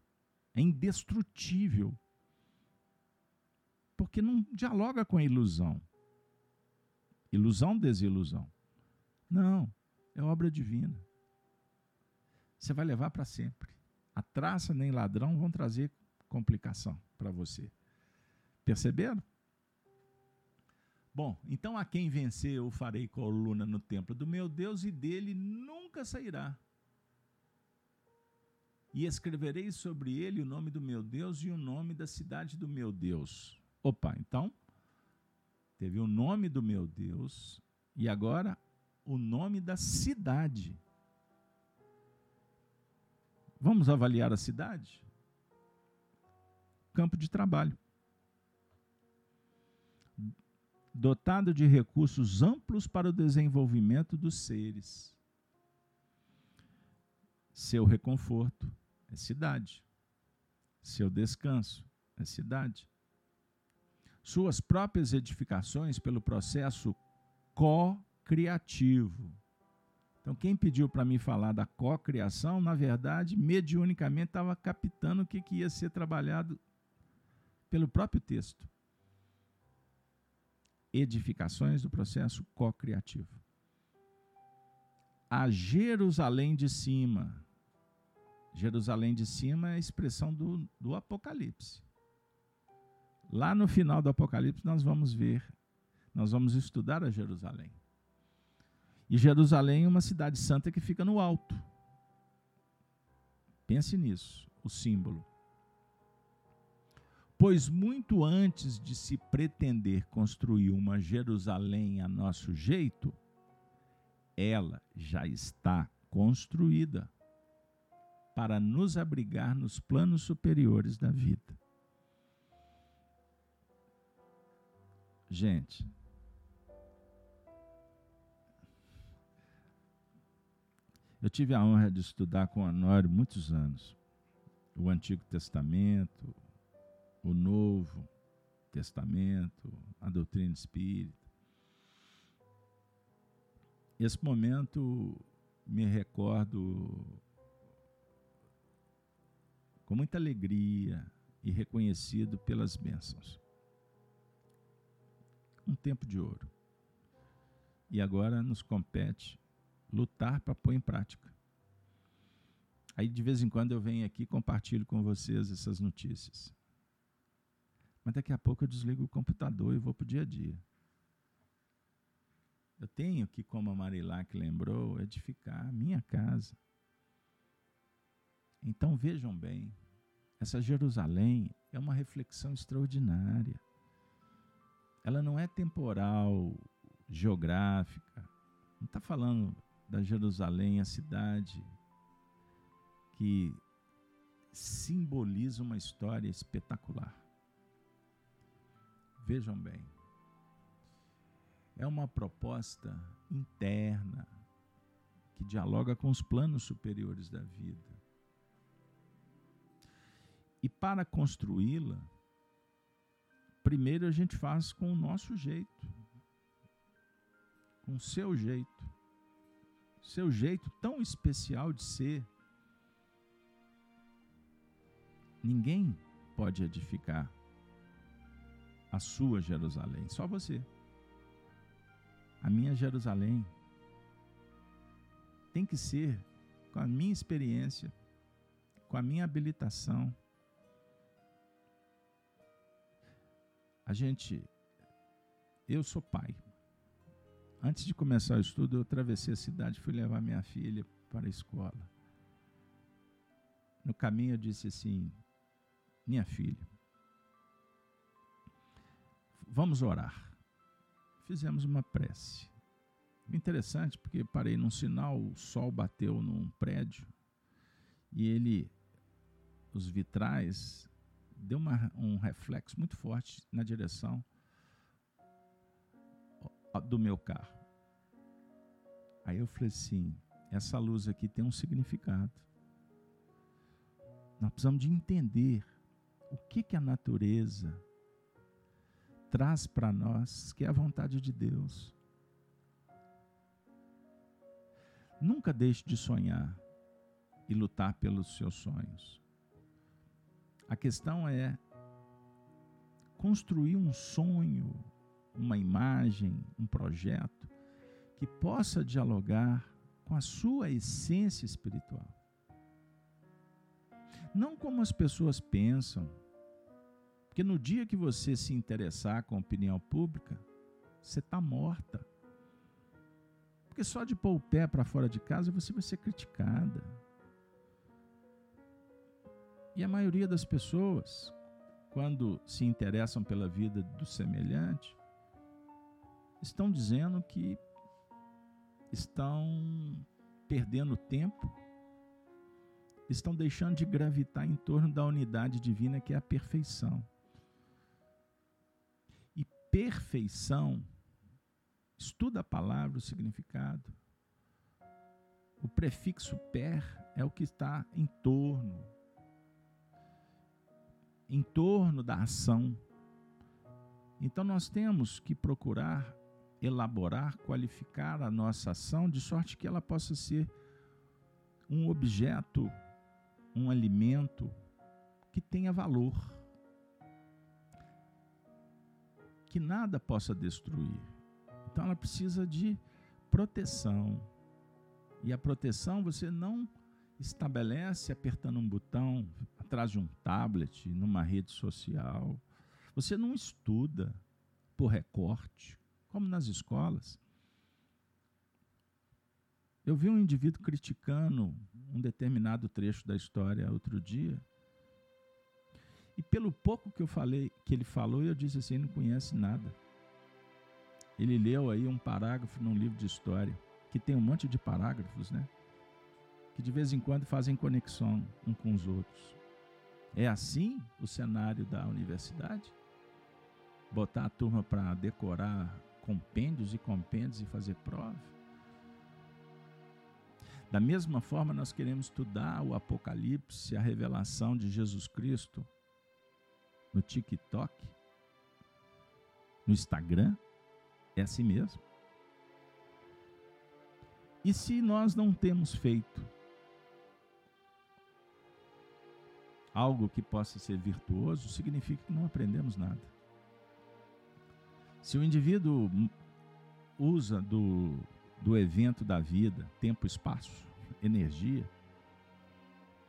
Speaker 1: é indestrutível, porque não dialoga com a ilusão. Ilusão, desilusão. Não, é obra divina. Você vai levar para sempre. A traça nem ladrão vão trazer complicação para você. Perceberam? Bom, então a quem vencer eu farei coluna no templo do meu Deus e dele nunca sairá. E escreverei sobre ele o nome do meu Deus e o nome da cidade do meu Deus. Opa, então teve o nome do meu Deus e agora o nome da cidade. Vamos avaliar a cidade? Campo de trabalho. Dotado de recursos amplos para o desenvolvimento dos seres. Seu reconforto é cidade. Seu descanso é cidade. Suas próprias edificações pelo processo co criativo. Então, quem pediu para mim falar da cocriação, na verdade, mediunicamente estava captando o que, que ia ser trabalhado pelo próprio texto. Edificações do processo cocriativo. A Jerusalém de cima. Jerusalém de cima é a expressão do, do Apocalipse. Lá no final do Apocalipse, nós vamos ver, nós vamos estudar a Jerusalém. E Jerusalém é uma cidade santa que fica no alto. Pense nisso, o símbolo. Pois muito antes de se pretender construir uma Jerusalém a nosso jeito, ela já está construída para nos abrigar nos planos superiores da vida. Gente, Eu tive a honra de estudar com Honório muitos anos. O Antigo Testamento, o Novo Testamento, a doutrina espírita. Esse momento me recordo com muita alegria e reconhecido pelas bênçãos. Um tempo de ouro. E agora nos compete lutar para pôr em prática. Aí de vez em quando eu venho aqui e compartilho com vocês essas notícias. Mas daqui a pouco eu desligo o computador e vou para o dia a dia. Eu tenho que, como a Marilac lembrou, edificar a minha casa. Então vejam bem, essa Jerusalém é uma reflexão extraordinária. Ela não é temporal, geográfica. Não está falando da Jerusalém, a cidade que simboliza uma história espetacular. Vejam bem, é uma proposta interna que dialoga com os planos superiores da vida. E para construí-la, primeiro a gente faz com o nosso jeito, com o seu jeito, seu jeito tão especial de ser. Ninguém pode edificar a sua Jerusalém, só você. A minha Jerusalém tem que ser com a minha experiência, com a minha habilitação. A gente, eu sou pai. Antes de começar o estudo, eu atravessei a cidade, fui levar minha filha para a escola. No caminho eu disse assim: Minha filha, vamos orar. Fizemos uma prece. Interessante, porque parei num sinal, o sol bateu num prédio e ele, os vitrais, deu uma, um reflexo muito forte na direção do meu carro. Aí eu falei assim: essa luz aqui tem um significado. Nós precisamos de entender o que, que a natureza traz para nós, que é a vontade de Deus. Nunca deixe de sonhar e lutar pelos seus sonhos. A questão é construir um sonho, uma imagem, um projeto que possa dialogar com a sua essência espiritual. Não como as pessoas pensam, porque no dia que você se interessar com a opinião pública, você está morta. Porque só de pôr o pé para fora de casa você vai ser criticada. E a maioria das pessoas, quando se interessam pela vida do semelhante, estão dizendo que estão perdendo tempo, estão deixando de gravitar em torno da unidade divina que é a perfeição perfeição, estuda a palavra, o significado. O prefixo per é o que está em torno, em torno da ação. Então nós temos que procurar elaborar, qualificar a nossa ação de sorte que ela possa ser um objeto, um alimento que tenha valor que nada possa destruir. Então ela precisa de proteção. E a proteção você não estabelece apertando um botão atrás de um tablet, numa rede social. Você não estuda por recorte, como nas escolas. Eu vi um indivíduo criticando um determinado trecho da história outro dia. E pelo pouco que eu falei, que ele falou, eu disse assim, ele não conhece nada. Ele leu aí um parágrafo num livro de história, que tem um monte de parágrafos, né? Que de vez em quando fazem conexão um com os outros. É assim o cenário da universidade? Botar a turma para decorar compêndios e compêndios e fazer prova? Da mesma forma, nós queremos estudar o Apocalipse, a revelação de Jesus Cristo, no TikTok, no Instagram. É assim mesmo. E se nós não temos feito algo que possa ser virtuoso, significa que não aprendemos nada. Se o indivíduo usa do, do evento da vida, tempo, espaço, energia,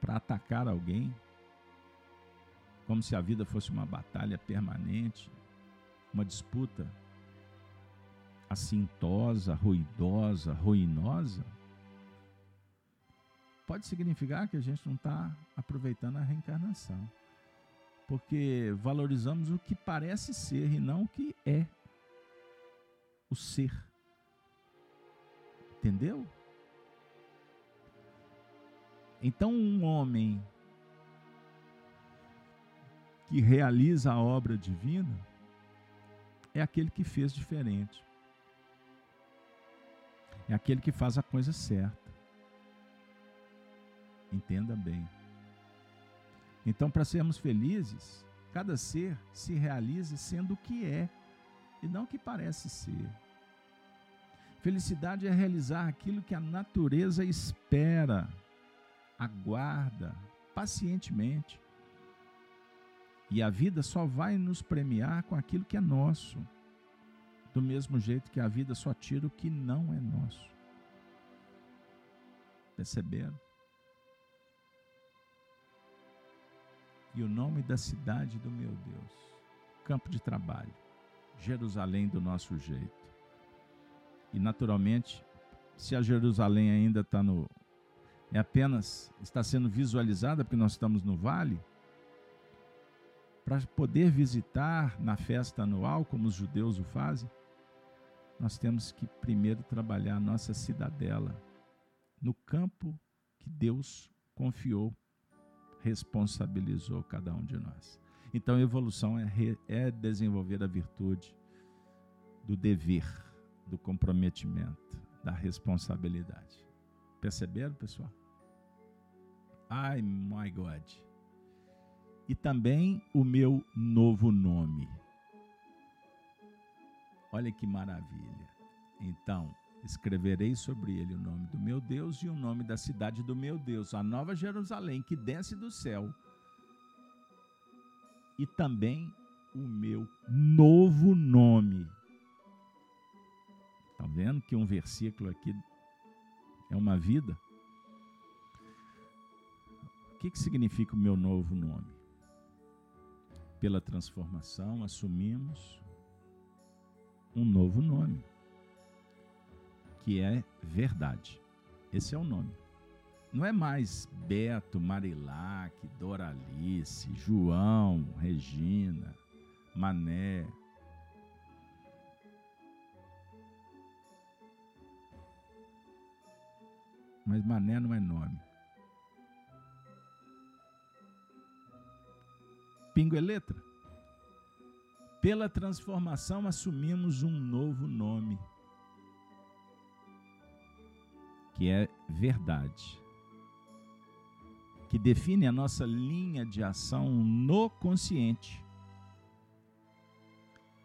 Speaker 1: para atacar alguém, como se a vida fosse uma batalha permanente, uma disputa assintosa, ruidosa, ruinosa, pode significar que a gente não está aproveitando a reencarnação. Porque valorizamos o que parece ser e não o que é. O ser. Entendeu? Então, um homem que realiza a obra divina é aquele que fez diferente. É aquele que faz a coisa certa. Entenda bem. Então, para sermos felizes, cada ser se realiza sendo o que é e não o que parece ser. Felicidade é realizar aquilo que a natureza espera, aguarda pacientemente. E a vida só vai nos premiar com aquilo que é nosso, do mesmo jeito que a vida só tira o que não é nosso. Perceberam? E o nome da cidade do meu Deus, campo de trabalho, Jerusalém do nosso jeito. E naturalmente, se a Jerusalém ainda está no. é apenas. está sendo visualizada porque nós estamos no vale, para poder visitar na festa anual, como os judeus o fazem, nós temos que primeiro trabalhar a nossa cidadela no campo que Deus confiou, responsabilizou cada um de nós. Então, evolução é, é desenvolver a virtude do dever, do comprometimento, da responsabilidade. Perceberam, pessoal? Ai, my God. E também o meu novo nome. Olha que maravilha. Então, escreverei sobre ele o nome do meu Deus e o nome da cidade do meu Deus, a nova Jerusalém que desce do céu e também o meu novo nome. Estão vendo que um versículo aqui é uma vida? O que, que significa o meu novo nome? Pela transformação, assumimos um novo nome, que é verdade. Esse é o nome. Não é mais Beto, Marilac, Doralice, João, Regina, Mané. Mas Mané não é nome. Pingo é letra. Pela transformação assumimos um novo nome, que é verdade que define a nossa linha de ação no consciente,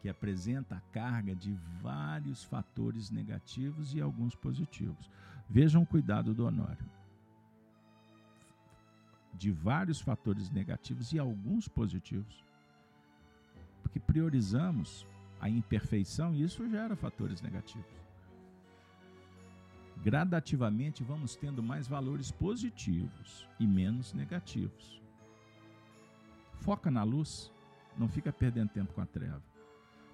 Speaker 1: que apresenta a carga de vários fatores negativos e alguns positivos. Vejam o cuidado do Honório. De vários fatores negativos e alguns positivos. Porque priorizamos a imperfeição e isso gera fatores negativos gradativamente vamos tendo mais valores positivos e menos negativos. Foca na luz, não fica perdendo tempo com a treva.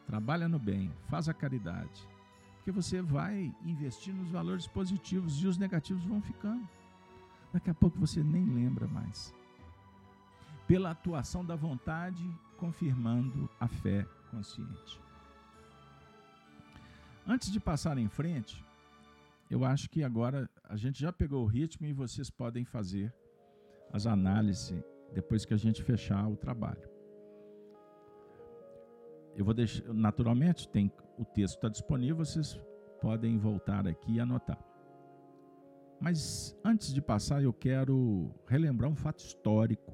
Speaker 1: Trabalha no bem, faz a caridade, porque você vai investir nos valores positivos e os negativos vão ficando. Daqui a pouco você nem lembra mais. Pela atuação da vontade, confirmando a fé consciente. Antes de passar em frente, eu acho que agora a gente já pegou o ritmo e vocês podem fazer as análises depois que a gente fechar o trabalho. Eu vou deixar, naturalmente, tem o texto está disponível, vocês podem voltar aqui e anotar. Mas antes de passar, eu quero relembrar um fato histórico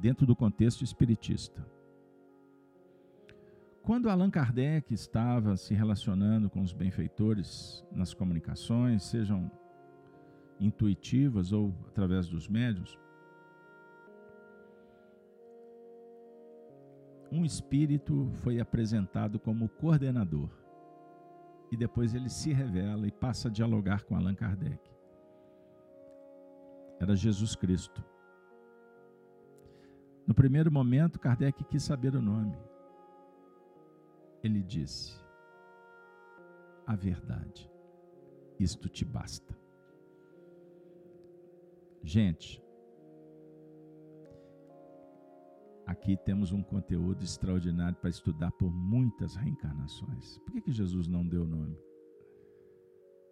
Speaker 1: dentro do contexto espiritista. Quando Allan Kardec estava se relacionando com os benfeitores nas comunicações, sejam intuitivas ou através dos médios, um espírito foi apresentado como coordenador. E depois ele se revela e passa a dialogar com Allan Kardec. Era Jesus Cristo. No primeiro momento, Kardec quis saber o nome ele disse: A verdade, isto te basta. Gente, aqui temos um conteúdo extraordinário para estudar por muitas reencarnações. Por que, que Jesus não deu nome?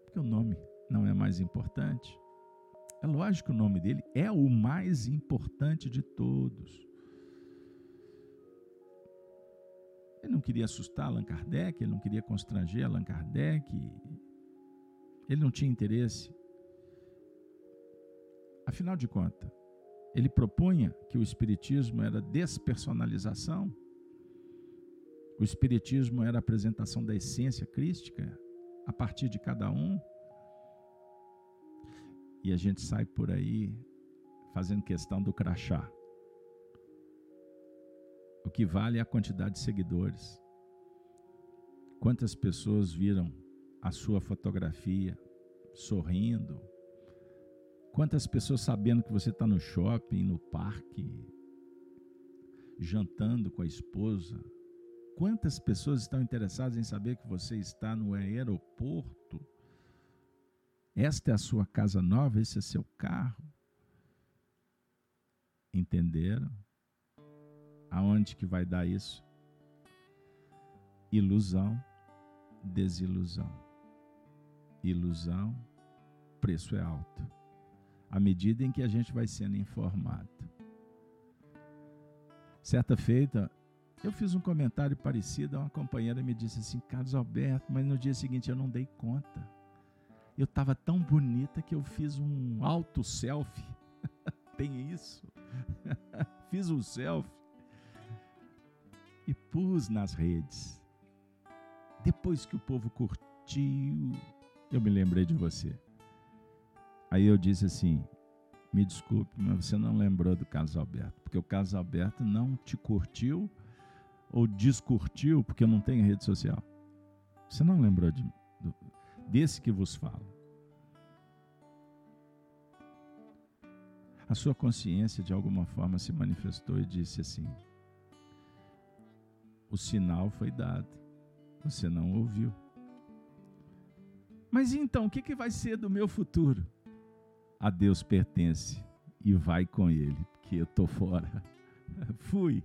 Speaker 1: Porque o nome não é mais importante. É lógico que o nome dele é o mais importante de todos. Ele não queria assustar Allan Kardec, ele não queria constranger Allan Kardec, ele não tinha interesse. Afinal de contas, ele propunha que o Espiritismo era despersonalização, o Espiritismo era a apresentação da essência crística a partir de cada um. E a gente sai por aí fazendo questão do crachá. O que vale é a quantidade de seguidores. Quantas pessoas viram a sua fotografia sorrindo? Quantas pessoas sabendo que você está no shopping, no parque, jantando com a esposa? Quantas pessoas estão interessadas em saber que você está no aeroporto? Esta é a sua casa nova, esse é seu carro. Entenderam? Aonde que vai dar isso? Ilusão, desilusão. Ilusão, preço é alto. À medida em que a gente vai sendo informado. Certa feita, eu fiz um comentário parecido, uma companheira me disse assim: Carlos Alberto, mas no dia seguinte eu não dei conta. Eu estava tão bonita que eu fiz um auto selfie. [laughs] Tem isso. [laughs] fiz um selfie e pus nas redes. Depois que o povo curtiu, eu me lembrei de você. Aí eu disse assim: me desculpe, mas você não lembrou do Carlos Alberto, porque o Carlos Alberto não te curtiu ou descurtiu porque não tem rede social. Você não lembrou de, do, desse que vos falo. A sua consciência de alguma forma se manifestou e disse assim: o sinal foi dado. Você não ouviu. Mas então, o que, que vai ser do meu futuro? A Deus pertence e vai com Ele, porque eu estou fora. [laughs] Fui.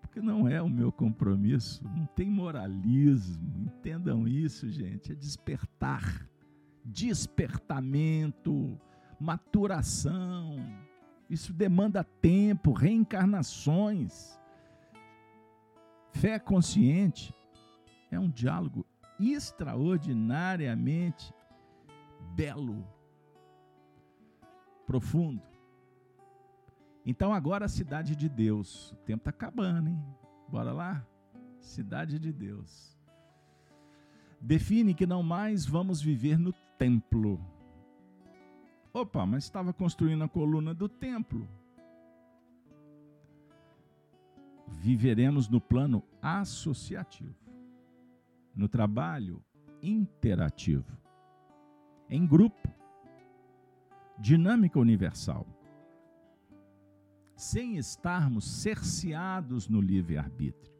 Speaker 1: Porque não é o meu compromisso, não tem moralismo. Entendam isso, gente. É despertar, despertamento, maturação. Isso demanda tempo, reencarnações. Fé consciente é um diálogo extraordinariamente belo, profundo. Então agora a cidade de Deus. O tempo está acabando, hein? Bora lá? Cidade de Deus. Define que não mais vamos viver no templo. Opa, mas estava construindo a coluna do templo. Viveremos no plano associativo, no trabalho interativo, em grupo, dinâmica universal, sem estarmos cerceados no livre-arbítrio.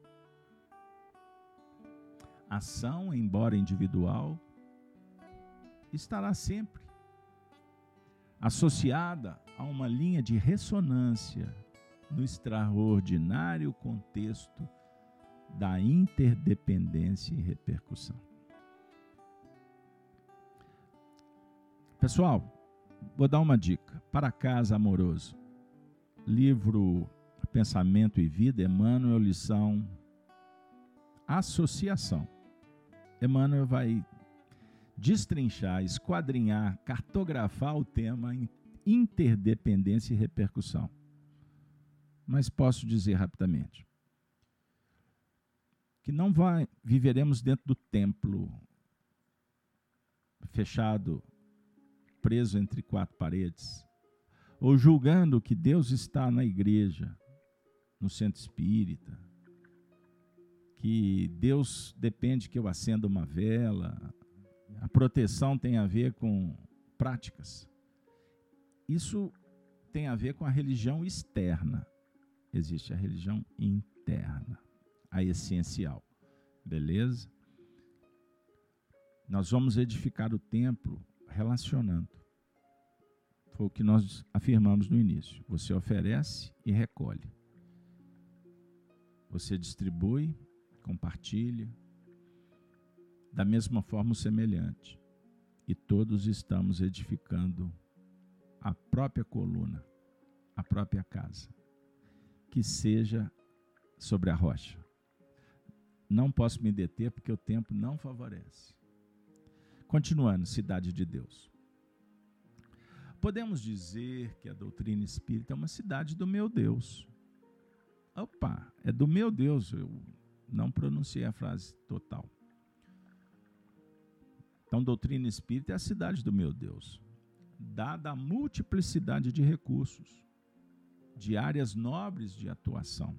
Speaker 1: Ação, embora individual, estará sempre associada a uma linha de ressonância no extraordinário contexto da interdependência e repercussão. Pessoal, vou dar uma dica. Para casa amoroso. Livro Pensamento e Vida, Emmanuel, lição Associação. Emmanuel vai destrinchar, esquadrinhar, cartografar o tema interdependência e repercussão mas posso dizer rapidamente que não vai, viveremos dentro do templo, fechado, preso entre quatro paredes, ou julgando que Deus está na igreja, no centro espírita, que Deus depende que eu acenda uma vela, a proteção tem a ver com práticas. Isso tem a ver com a religião externa existe a religião interna, a essencial. Beleza? Nós vamos edificar o templo relacionando. Foi o que nós afirmamos no início. Você oferece e recolhe. Você distribui, compartilha, da mesma forma o semelhante. E todos estamos edificando a própria coluna, a própria casa, que seja sobre a rocha. Não posso me deter porque o tempo não favorece. Continuando, cidade de Deus. Podemos dizer que a doutrina espírita é uma cidade do meu Deus. Opa, é do meu Deus. Eu não pronunciei a frase total. Então, doutrina espírita é a cidade do meu Deus, dada a multiplicidade de recursos, de áreas nobres de atuação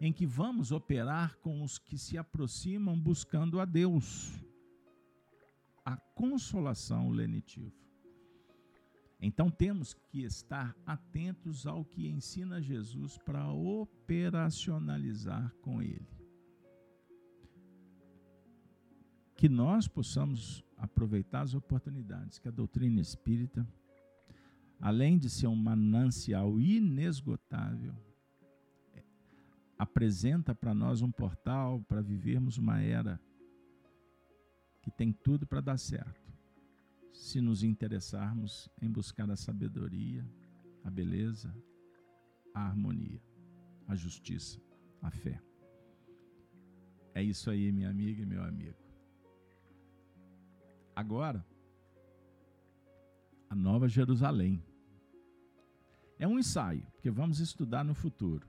Speaker 1: em que vamos operar com os que se aproximam buscando a Deus. A consolação, lenitivo. Então temos que estar atentos ao que ensina Jesus para operacionalizar com Ele. Que nós possamos aproveitar as oportunidades que a doutrina espírita, além de ser um manancial inesgotável, apresenta para nós um portal para vivermos uma era que tem tudo para dar certo. Se nos interessarmos em buscar a sabedoria, a beleza, a harmonia, a justiça, a fé. É isso aí, minha amiga e meu amigo. Agora, a Nova Jerusalém. É um ensaio, porque vamos estudar no futuro.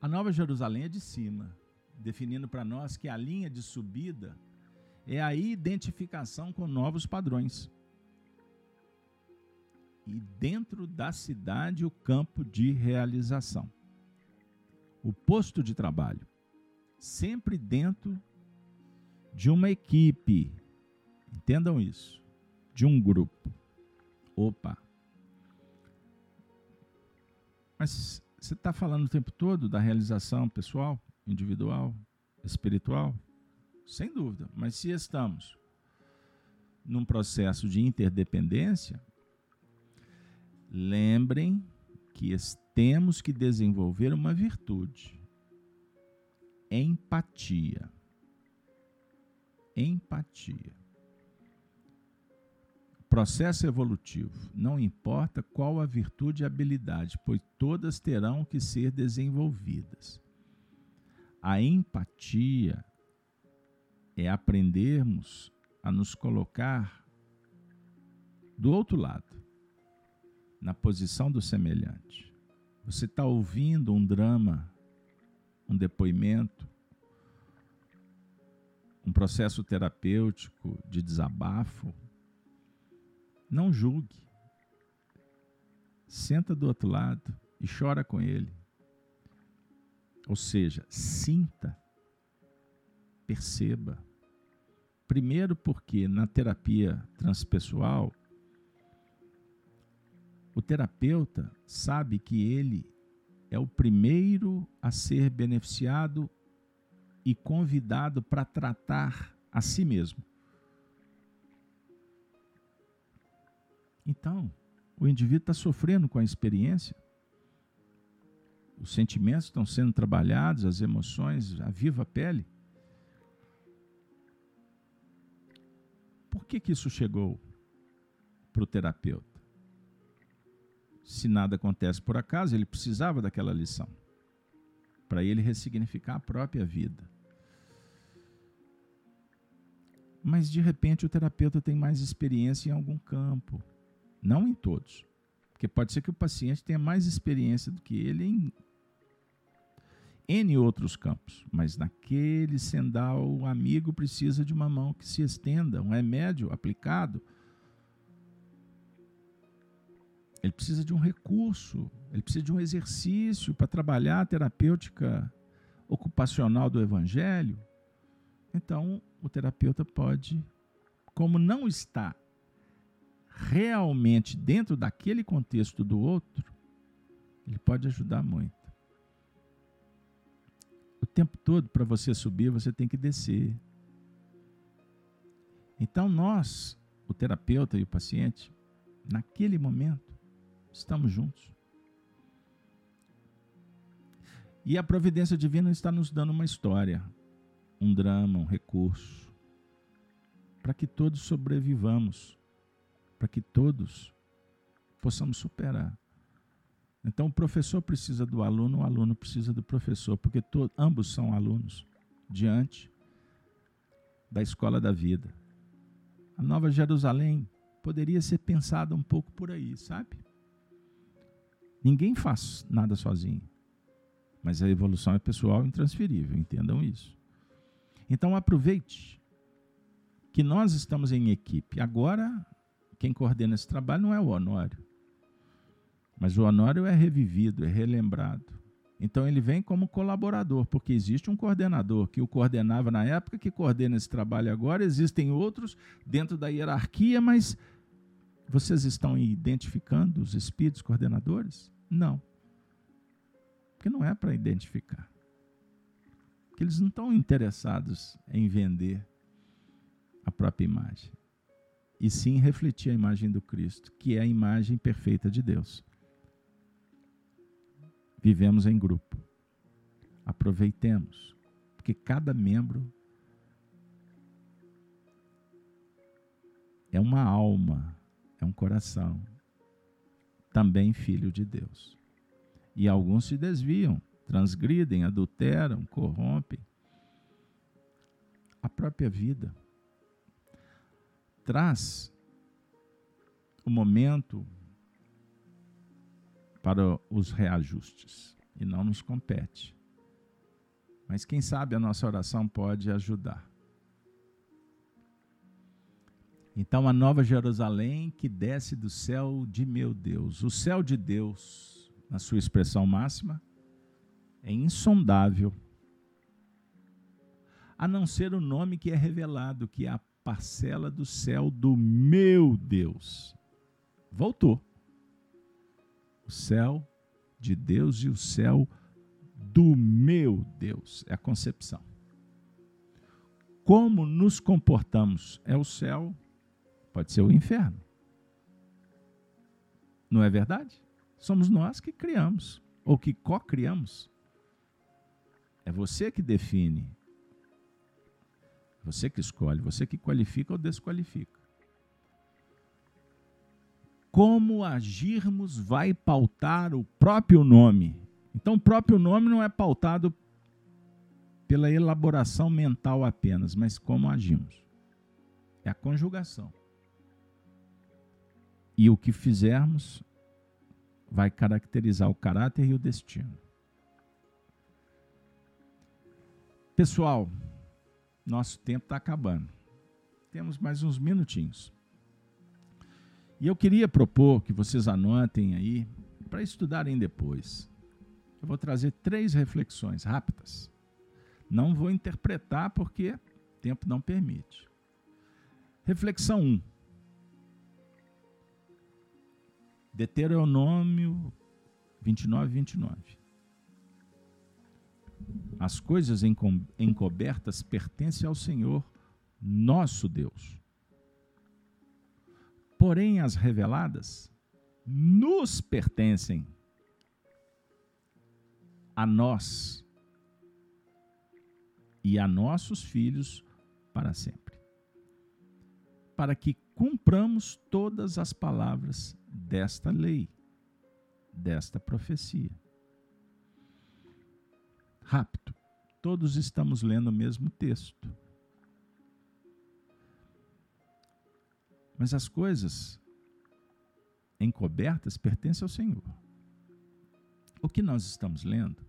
Speaker 1: A Nova Jerusalém é de cima, definindo para nós que a linha de subida é a identificação com novos padrões. E dentro da cidade, o campo de realização. O posto de trabalho. Sempre dentro de uma equipe. Entendam isso. De um grupo. Opa. Mas você está falando o tempo todo da realização pessoal, individual, espiritual? Sem dúvida. Mas se estamos num processo de interdependência, lembrem que temos que desenvolver uma virtude: empatia. Empatia processo evolutivo, não importa qual a virtude e habilidade, pois todas terão que ser desenvolvidas. A empatia é aprendermos a nos colocar do outro lado, na posição do semelhante. Você está ouvindo um drama, um depoimento, um processo terapêutico de desabafo, não julgue. Senta do outro lado e chora com ele. Ou seja, sinta, perceba. Primeiro, porque na terapia transpessoal, o terapeuta sabe que ele é o primeiro a ser beneficiado e convidado para tratar a si mesmo. Então, o indivíduo está sofrendo com a experiência, os sentimentos estão sendo trabalhados, as emoções, a viva pele. Por que, que isso chegou para o terapeuta? Se nada acontece por acaso, ele precisava daquela lição para ele ressignificar a própria vida. Mas de repente o terapeuta tem mais experiência em algum campo não em todos. Porque pode ser que o paciente tenha mais experiência do que ele em N outros campos, mas naquele sendal o amigo precisa de uma mão que se estenda, um remédio aplicado. Ele precisa de um recurso, ele precisa de um exercício para trabalhar a terapêutica ocupacional do evangelho. Então, o terapeuta pode, como não está realmente dentro daquele contexto do outro, ele pode ajudar muito. O tempo todo, para você subir, você tem que descer. Então, nós, o terapeuta e o paciente, naquele momento, estamos juntos. E a providência divina está nos dando uma história, um drama, um recurso, para que todos sobrevivamos, para que todos possamos superar. Então, o professor precisa do aluno, o aluno precisa do professor, porque to, ambos são alunos diante da escola da vida. A Nova Jerusalém poderia ser pensada um pouco por aí, sabe? Ninguém faz nada sozinho. Mas a evolução é pessoal e intransferível, entendam isso. Então aproveite que nós estamos em equipe. Agora, quem coordena esse trabalho não é o Honório. Mas o Honório é revivido, é relembrado. Então ele vem como colaborador, porque existe um coordenador que o coordenava na época, que coordena esse trabalho agora. Existem outros dentro da hierarquia, mas vocês estão identificando os espíritos coordenadores? Não. Porque não é para identificar. Porque eles não estão interessados em vender a própria imagem. E sim refletir a imagem do Cristo, que é a imagem perfeita de Deus. Vivemos em grupo. Aproveitemos, porque cada membro é uma alma, é um coração, também filho de Deus. E alguns se desviam, transgridem, adulteram, corrompem. A própria vida traz o momento para os reajustes e não nos compete. Mas quem sabe a nossa oração pode ajudar. Então, a nova Jerusalém que desce do céu de meu Deus. O céu de Deus, na sua expressão máxima, é insondável, a não ser o nome que é revelado, que é a parcela do céu do meu Deus. Voltou o céu de Deus e o céu do meu Deus. É a concepção. Como nos comportamos é o céu, pode ser o inferno. Não é verdade? Somos nós que criamos, ou que co-criamos. É você que define. Você que escolhe, você que qualifica ou desqualifica como agirmos vai pautar o próprio nome. Então, o próprio nome não é pautado pela elaboração mental apenas, mas como agimos. É a conjugação. E o que fizermos vai caracterizar o caráter e o destino. Pessoal, nosso tempo está acabando. Temos mais uns minutinhos. E eu queria propor que vocês anotem aí para estudarem depois. Eu vou trazer três reflexões rápidas. Não vou interpretar porque tempo não permite. Reflexão 1. Deuteronômio 29, 29. As coisas encobertas pertencem ao Senhor, nosso Deus porém as reveladas nos pertencem a nós e a nossos filhos para sempre, para que cumpramos todas as palavras desta lei, desta profecia. Rápido, todos estamos lendo o mesmo texto. Mas as coisas encobertas pertencem ao Senhor. O que nós estamos lendo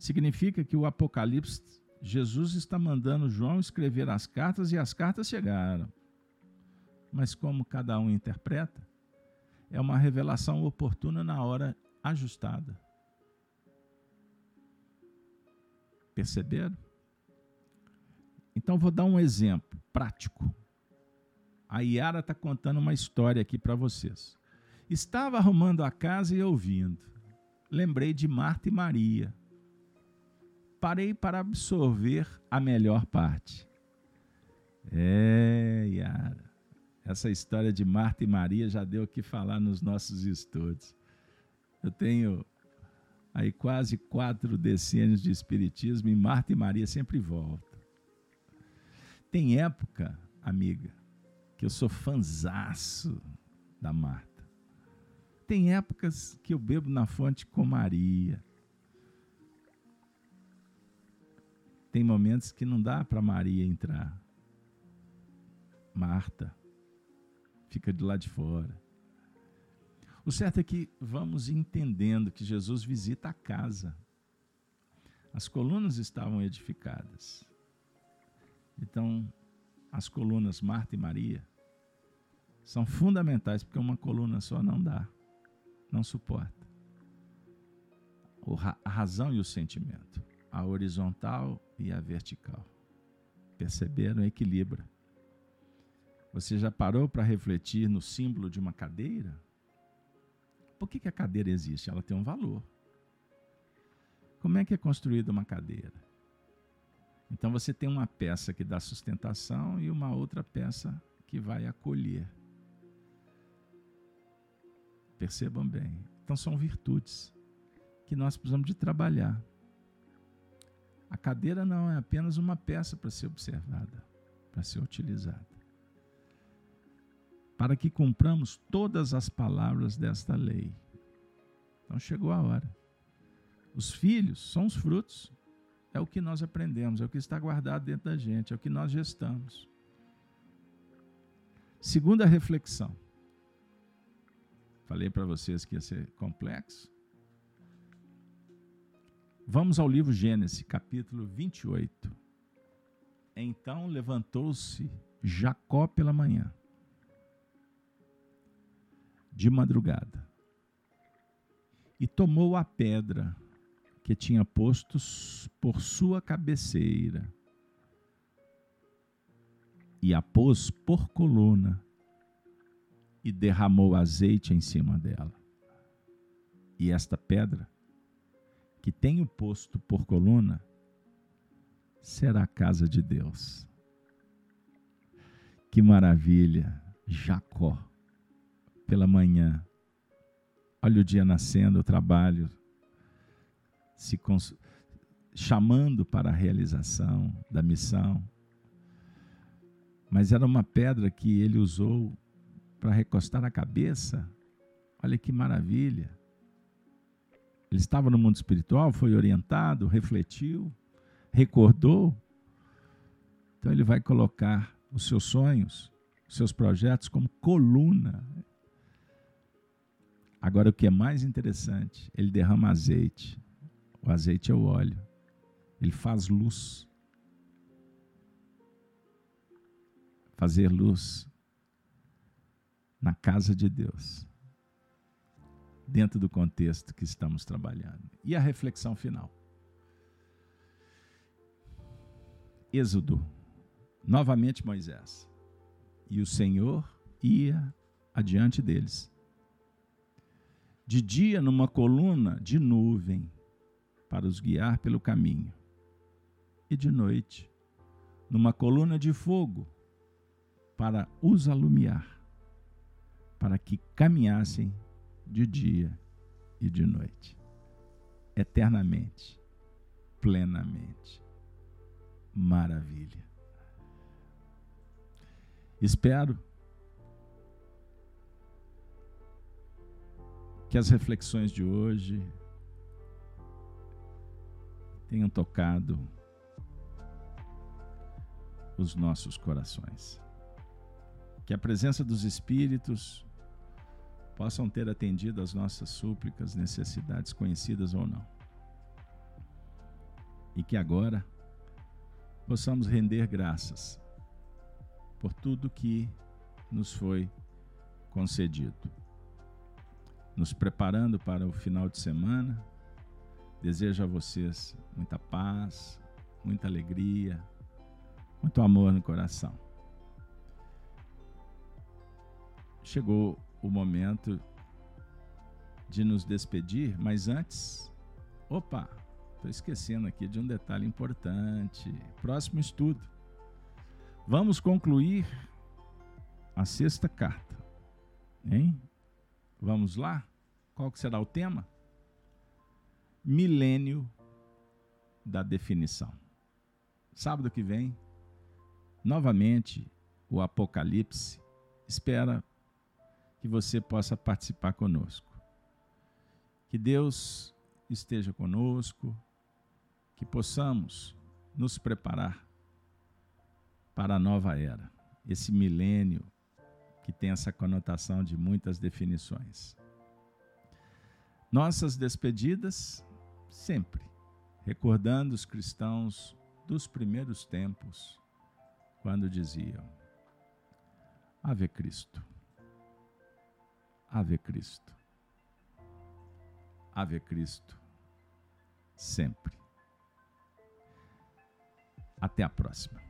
Speaker 1: significa que o Apocalipse, Jesus está mandando João escrever as cartas e as cartas chegaram. Mas como cada um interpreta, é uma revelação oportuna na hora ajustada. Perceberam? Então vou dar um exemplo prático a Yara está contando uma história aqui para vocês. Estava arrumando a casa e ouvindo. Lembrei de Marta e Maria. Parei para absorver a melhor parte. É, Yara. Essa história de Marta e Maria já deu o que falar nos nossos estudos. Eu tenho Aí quase quatro decênios de espiritismo e Marta e Maria sempre voltam. Tem época, amiga, que eu sou fanzaço da Marta. Tem épocas que eu bebo na fonte com Maria. Tem momentos que não dá para Maria entrar. Marta fica de lá de fora. O certo é que vamos entendendo que Jesus visita a casa. As colunas estavam edificadas. Então, as colunas Marta e Maria são fundamentais, porque uma coluna só não dá, não suporta. A razão e o sentimento, a horizontal e a vertical. Perceberam? Equilibra. Você já parou para refletir no símbolo de uma cadeira? Por que, que a cadeira existe? Ela tem um valor. Como é que é construída uma cadeira? Então você tem uma peça que dá sustentação e uma outra peça que vai acolher. Percebam bem. Então são virtudes que nós precisamos de trabalhar. A cadeira não é apenas uma peça para ser observada, para ser utilizada para que cumpramos todas as palavras desta lei. Então chegou a hora. Os filhos são os frutos, é o que nós aprendemos, é o que está guardado dentro da gente, é o que nós gestamos. Segunda reflexão. Falei para vocês que ia ser complexo. Vamos ao livro Gênesis, capítulo 28. Então levantou-se Jacó pela manhã de madrugada. E tomou a pedra que tinha posto por sua cabeceira e a pôs por coluna e derramou azeite em cima dela. E esta pedra, que tenho posto por coluna, será a casa de Deus. Que maravilha, Jacó pela manhã. Olha o dia nascendo, o trabalho se cons... chamando para a realização da missão. Mas era uma pedra que ele usou para recostar a cabeça. Olha que maravilha. Ele estava no mundo espiritual, foi orientado, refletiu, recordou. Então ele vai colocar os seus sonhos, os seus projetos como coluna. Agora, o que é mais interessante, ele derrama azeite. O azeite é o óleo. Ele faz luz. Fazer luz na casa de Deus, dentro do contexto que estamos trabalhando. E a reflexão final. Êxodo, novamente Moisés. E o Senhor ia adiante deles de dia numa coluna de nuvem para os guiar pelo caminho, e de noite numa coluna de fogo para os alumiar, para que caminhassem de dia e de noite, eternamente, plenamente. Maravilha. Espero Que as reflexões de hoje tenham tocado os nossos corações. Que a presença dos Espíritos possam ter atendido as nossas súplicas, necessidades, conhecidas ou não. E que agora possamos render graças por tudo que nos foi concedido nos preparando para o final de semana. Desejo a vocês muita paz, muita alegria, muito amor no coração. Chegou o momento de nos despedir, mas antes, opa, estou esquecendo aqui de um detalhe importante. Próximo estudo. Vamos concluir a sexta carta, hein? Vamos lá? Qual que será o tema? milênio da definição. Sábado que vem, novamente, o Apocalipse espera que você possa participar conosco. Que Deus esteja conosco, que possamos nos preparar para a nova era, esse milênio que tem essa conotação de muitas definições. Nossas despedidas, sempre recordando os cristãos dos primeiros tempos, quando diziam: Ave Cristo, Ave Cristo, Ave Cristo, sempre. Até a próxima.